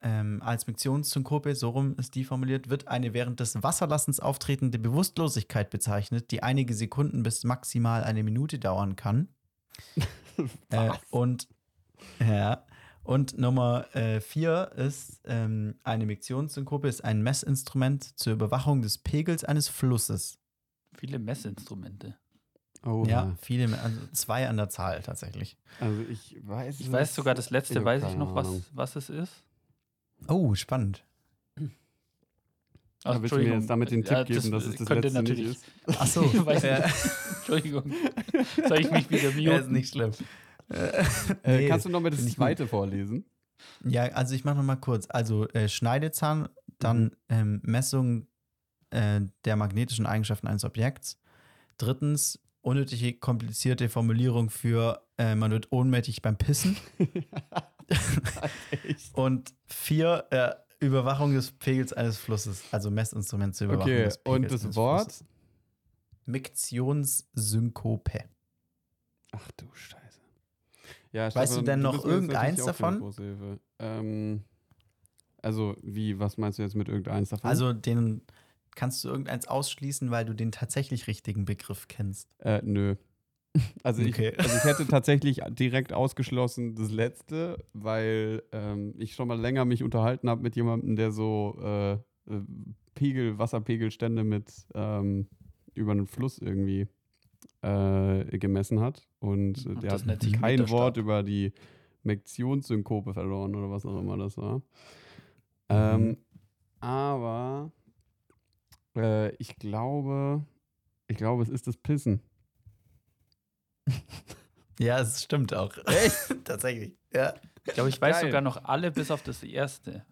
ähm, als Miktionssynkope, so rum ist die formuliert, wird eine während des Wasserlassens auftretende Bewusstlosigkeit bezeichnet, die einige Sekunden bis maximal eine Minute dauern kann. [LAUGHS] Äh, und ja. Und Nummer äh, vier ist ähm, eine Miktionssynkope, ist ein Messinstrument zur Überwachung des Pegels eines Flusses. Viele Messinstrumente. Oh, Ja, viele, also zwei an der Zahl tatsächlich. Also ich weiß Ich weiß sogar, das letzte hab weiß ich noch, was, was es ist. Oh, spannend. Da willst du mir jetzt damit den Tipp geben, dass es das letzte nicht natürlich. ist? Ach so, [LAUGHS] Ich weiß ja. nicht. Entschuldigung. Soll ich mich wieder [LAUGHS] ja, ist muten? nicht schlimm. Äh, Nee, kannst du noch mal das ich zweite vorlesen? Ja, also ich mache noch mal kurz. Also äh, Schneidezahn, dann ähm, Messung äh, der magnetischen Eigenschaften eines Objekts. Drittens, unnötige komplizierte Formulierung für äh, man wird ohnmächtig beim Pissen. [LAUGHS] Und vier, äh, Überwachung des Pegels eines Flusses. Also Messinstrument zur Überwachung Okay, des Pegels und das Wort? Flusses. Miktionssynkope. Ach du Scheiße. Ja, Weißt du denn noch irgendeins davon? Ähm, also, wie, was meinst du jetzt mit irgendeins davon? Also den kannst du irgendeins ausschließen, weil du den tatsächlich richtigen Begriff kennst. Äh, nö. [LAUGHS] Also, Okay. ich, also ich hätte [LAUGHS] tatsächlich direkt ausgeschlossen das letzte, weil ähm, ich schon mal länger mich unterhalten habe mit jemandem, der so äh, äh, Pegel, Wasserpegelstände mit ähm, über einen Fluss irgendwie äh, gemessen hat. Und äh, Und der hat kein. Wort über die Mektionssynkope verloren oder was auch immer das war. Ähm, aber äh, ich glaube, ich glaube, es ist das Pissen. Ja, es stimmt auch. Echt? [LAUGHS] tatsächlich. Ja. Ich glaube, ich weiß Geil. sogar noch alle bis auf das erste.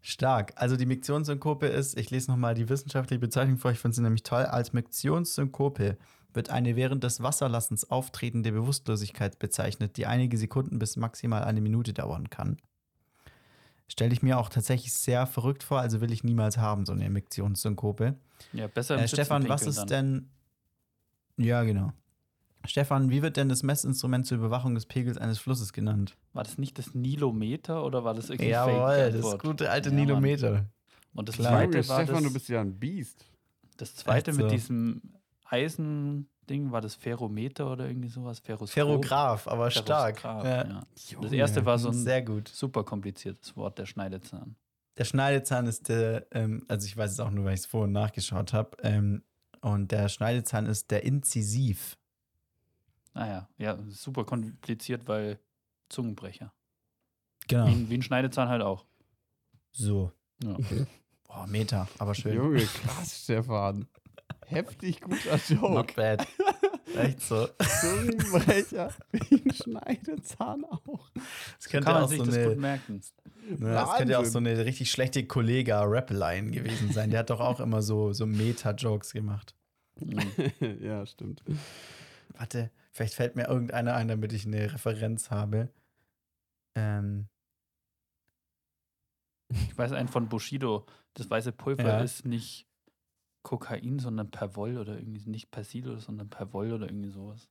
Stark. Also die Miktionssynkope ist, ich lese nochmal die wissenschaftliche Bezeichnung vor, ich finde sie nämlich toll. Als Miktionssynkope wird eine während des Wasserlassens auftretende Bewusstlosigkeit bezeichnet, die einige Sekunden bis maximal eine Minute dauern kann. Stelle ich mir auch tatsächlich sehr verrückt vor, also will ich niemals haben, so eine Miktionssynkope. Ja, besser im Äh, Stefan, was ist dann. denn. Ja, genau. Stefan, wie wird denn das Messinstrument zur Überwachung des Pegels eines Flusses genannt? War das nicht das Nilometer oder war das irgendwie Jawohl, Fake das gute alte Ja, Mann. Nilometer. Und das Klar. Junge, zweite war Stefan, du das, bist ja ein Biest. das zweite Echt mit so. diesem Eisending, war das Ferrometer oder irgendwie sowas? Ferroskop? Ferrograph, aber stark. Ferrograph, Ja. ja. Das erste war so ein Sehr gut. super kompliziertes Wort, der Schneidezahn. Der Schneidezahn ist der, ähm, also ich weiß es auch nur, weil ich es vorhin nachgeschaut habe. Ähm, und der Schneidezahn ist der Inzisiv. Naja, Ah ja, super kompliziert, weil Zungenbrecher. Genau. Wie, ein- wie ein Schneidezahn halt auch. So. Ja. [LAUGHS] Boah, Meter, aber schön. Junge, krass, Stefan. Heftig guter Joke. Not bad. Echt so. Zungenbrecher wie ein Schneidezahn auch. Das könnte Kann man auch sich so das gut eine, merken. ne, das könnte auch so eine richtig schlechte Kollega-Rap-Line gewesen sein. Der hat doch auch immer so, so Meta-Jokes gemacht. [LAUGHS] Ja, stimmt. Warte, vielleicht fällt mir irgendeiner ein, damit ich eine Referenz habe. Ähm, Ich weiß einen von Bushido. Das weiße Pulver Ja. ist nicht Kokain, sondern Perwoll oder irgendwie nicht Persil, sondern Perwoll oder irgendwie sowas.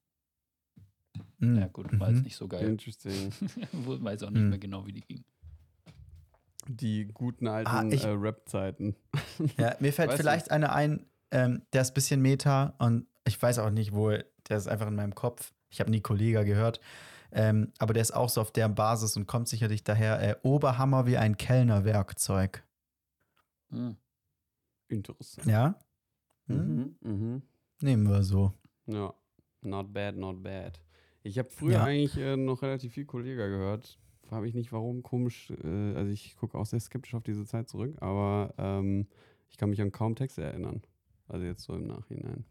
Mm. Ja, gut, war jetzt Mhm. nicht so geil. Interesting. [LAUGHS] Weiß auch nicht Mhm. mehr genau, wie die ging. Die guten alten Ah, äh, Rap-Zeiten. Ja, [LAUGHS] mir fällt Weißt du- vielleicht einer ein, ähm, der ist ein bisschen Meta und ich weiß auch nicht, wo, der ist einfach in meinem Kopf. Ich habe nie Kollega gehört. Ähm, aber der ist auch so auf der Basis und kommt sicherlich daher. Äh, Oberhammer wie ein Kellnerwerkzeug. Hm. Interessant. Ja? Hm? Mhm. Mhm. Nehmen wir so. Ja, not bad, not bad. Ich habe früher Ja. eigentlich äh, noch relativ viel Kollega gehört. Habe ich nicht warum, komisch. Äh, also ich gucke auch sehr skeptisch auf diese Zeit zurück, aber ähm, ich kann mich an kaum Texte erinnern. Also jetzt so im Nachhinein.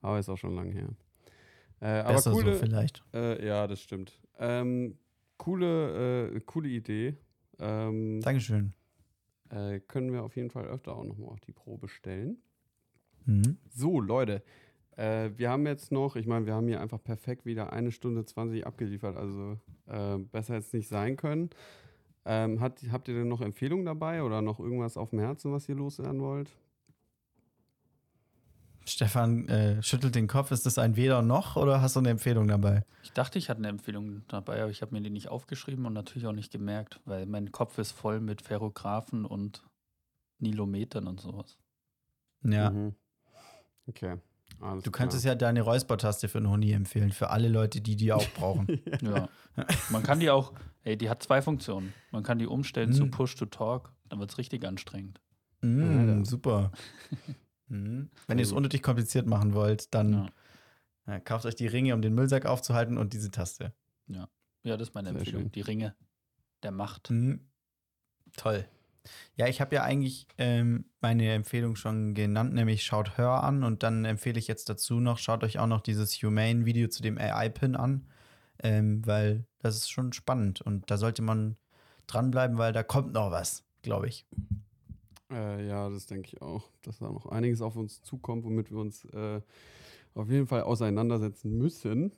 Aber ist auch schon lange her. Äh, aber Besser coole, so vielleicht. äh, ja, das stimmt. Ähm, coole, äh, coole Idee. Ähm, Dankeschön. Äh, können wir auf jeden Fall öfter auch nochmal auf die Probe stellen. Mhm. So, Leute, äh, wir haben jetzt noch, ich meine, wir haben hier einfach perfekt wieder eine Stunde 20 abgeliefert, also äh, besser jetzt nicht sein können. Ähm, hat, habt ihr denn noch Empfehlungen dabei oder noch irgendwas auf dem Herzen, was ihr loswerden wollt? Stefan äh, schüttelt den Kopf. Ist das ein Weder noch oder hast du eine Empfehlung dabei? Ich dachte, ich hatte eine Empfehlung dabei, aber ich habe mir die nicht aufgeschrieben und natürlich auch nicht gemerkt, weil mein Kopf ist voll mit Ferrographen und Nilometern und sowas. Ja. Mhm. Okay. Alles Du könntest ja deine Räuspertaste für einen Huni empfehlen, für alle Leute, die die auch brauchen. [LAUGHS] Ja. Man kann die auch, ey, die hat zwei Funktionen. Man kann die umstellen zu Mhm. Push to Talk, dann wird es richtig anstrengend. Mm, super. [LAUGHS] Mhm. Wenn ihr es gut. unnötig kompliziert machen wollt, dann Ja. ja, kauft euch die Ringe, um den Müllsack aufzuhalten und diese Taste. Ja, das ist meine Sehr Empfehlung. schön. Die Ringe der Macht. Mhm. Toll. Ja, ich habe ja eigentlich ähm, meine Empfehlung schon genannt, nämlich schaut Hör an und dann empfehle ich jetzt dazu noch, schaut euch auch noch dieses Humane-Video zu dem AI-Pin an, ähm, weil das ist schon spannend und da sollte man dranbleiben, weil da kommt noch was, glaube ich. Äh, ja, das denke ich auch, dass da noch einiges auf uns zukommt, womit wir uns äh, auf jeden Fall auseinandersetzen müssen.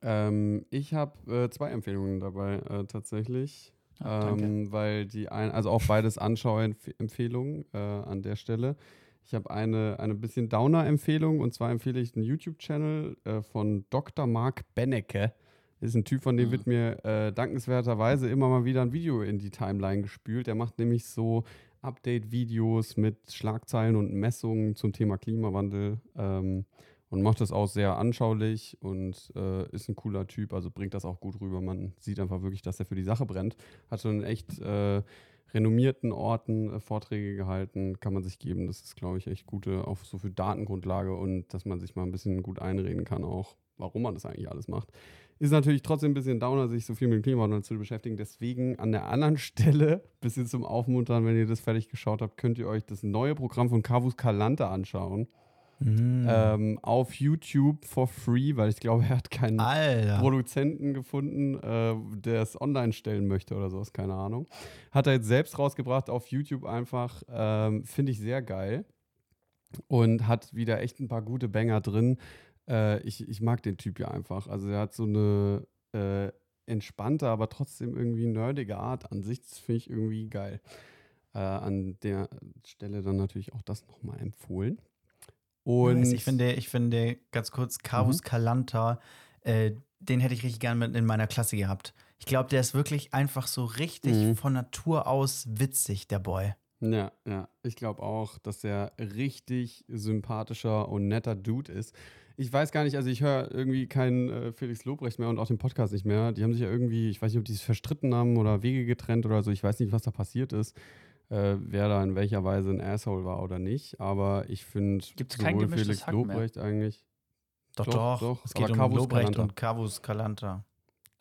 Ähm, ich habe äh, zwei Empfehlungen dabei äh, tatsächlich, Ah, danke. ähm, weil die ein, also auch beides Anschauempfehlungen äh, an der Stelle. Ich habe eine, eine bisschen Downer-Empfehlung und zwar empfehle ich einen YouTube-Channel äh, von Dr. Mark Bennecke. Ist ein Typ, von dem Mhm. wird mir äh, dankenswerterweise immer mal wieder ein Video in die Timeline gespült. Der macht nämlich so Update-Videos mit Schlagzeilen und Messungen zum Thema Klimawandel ähm, und macht das auch sehr anschaulich und äh, ist ein cooler Typ, also bringt das auch gut rüber. Man sieht einfach wirklich, dass er für die Sache brennt. Hat schon echt äh, renommierten Orten äh, Vorträge gehalten, kann man sich geben. Das ist, glaube ich, echt gute, auch so für Datengrundlage und dass man sich mal ein bisschen gut einreden kann, auch warum man das eigentlich alles macht. Ist natürlich trotzdem ein bisschen downer, sich so viel mit dem Klimawandel zu beschäftigen. Deswegen an der anderen [LAUGHS] Stelle, bisschen zum Aufmuntern, wenn ihr das fertig geschaut habt, könnt ihr euch das neue Programm von Cavus Calanta anschauen. Mhm. Ähm, auf YouTube for free, weil ich glaube, er hat keinen Alter. Produzenten gefunden, äh, der es online stellen möchte oder sowas, keine Ahnung. Hat er jetzt selbst rausgebracht auf YouTube einfach. Ähm, Finde ich sehr geil. Und hat wieder echt ein paar gute Banger drin. Äh, ich, ich mag den Typ ja einfach. Also er hat so eine äh, entspannte, aber trotzdem irgendwie nerdige Art an sich. Das finde ich irgendwie geil. Äh, an der Stelle dann natürlich auch das nochmal empfohlen. Und ich finde, ich finde ganz kurz, Carus Mhm. Calanta, äh, den hätte ich richtig gern mit in meiner Klasse gehabt. Ich glaube, der ist wirklich einfach so richtig Mhm. von Natur aus witzig, der Boy. Ja, ja. Ich glaube auch, dass er richtig sympathischer und netter Dude ist. Ich weiß gar nicht, also ich höre irgendwie keinen äh, Felix Lobrecht mehr und auch den Podcast nicht mehr. Die haben sich ja irgendwie, ich weiß nicht, ob die sich verstritten haben oder Wege getrennt oder so. Ich weiß nicht, was da passiert ist. Äh, wer da in welcher Weise ein Asshole war oder nicht. Aber ich finde sowohl Felix Hack mehr? Lobrecht eigentlich. Doch, Doch, doch. doch, Es geht aber um Carvus Lobrecht Calanta. und Carvus Calanta. Achso,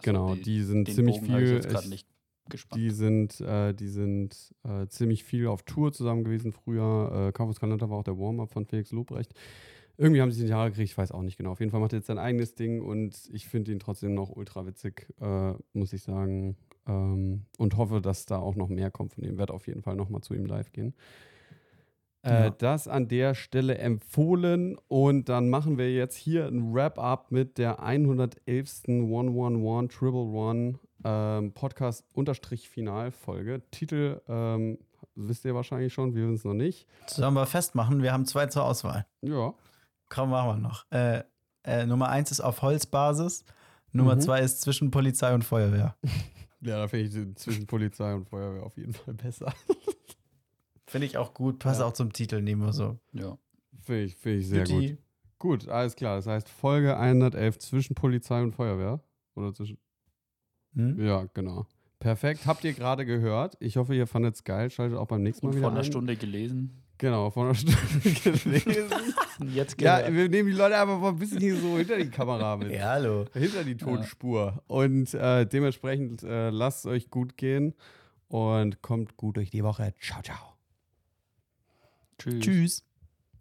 Genau, die sind den ziemlich Bogen viel. ich- nicht gespannt. Die sind, äh, die sind äh, ziemlich viel auf Tour zusammen gewesen früher. Äh, Campus Kalender war auch der Warm-Up von Felix Lobrecht. Irgendwie haben sie in die Haare gekriegt, ich weiß auch nicht genau. Auf jeden Fall macht er jetzt sein eigenes Ding und ich finde ihn trotzdem noch ultra witzig, äh, muss ich sagen. Ähm, und hoffe, dass da auch noch mehr kommt von ihm. Werde auf jeden Fall nochmal zu ihm live gehen. Äh, Ja. Das an der Stelle empfohlen und dann machen wir jetzt hier ein Wrap-up mit der 111. 111 Triple One ähm, Podcast-Final-Folge. Titel ähm, wisst ihr wahrscheinlich schon, wir wissen es noch nicht. Sollen wir festmachen, wir haben zwei zur Auswahl. Ja. Komm, machen wir noch. Äh, äh, Nummer eins ist auf Holzbasis. Nummer Mhm. zwei ist zwischen Polizei und Feuerwehr. [LAUGHS] Ja, da finde ich zwischen Polizei und Feuerwehr auf jeden Fall besser. [LAUGHS] Finde ich auch gut. Passt Ja. auch zum Titel, nehmen wir so. Ja. Finde ich, find ich sehr Jutti. gut. Gut, alles klar. Das heißt Folge 111 zwischen Polizei und Feuerwehr. Oder zwischen. Hm? Ja, genau. Perfekt. Habt ihr gerade gehört? Ich hoffe, ihr fandet es geil. Schaltet auch beim nächsten Mal Und wieder vor einer ein. Stunde gelesen. Genau, vor einer Stunde gelesen. [LAUGHS] Jetzt ja, gehört. wir nehmen die Leute einfach mal ein bisschen hier so hinter die Kamera mit. Ja, hallo. Hinter die Tonspur. Und äh, dementsprechend äh, lasst es euch gut gehen und kommt gut durch die Woche. Ciao, ciao. Tschüss. Tschüss.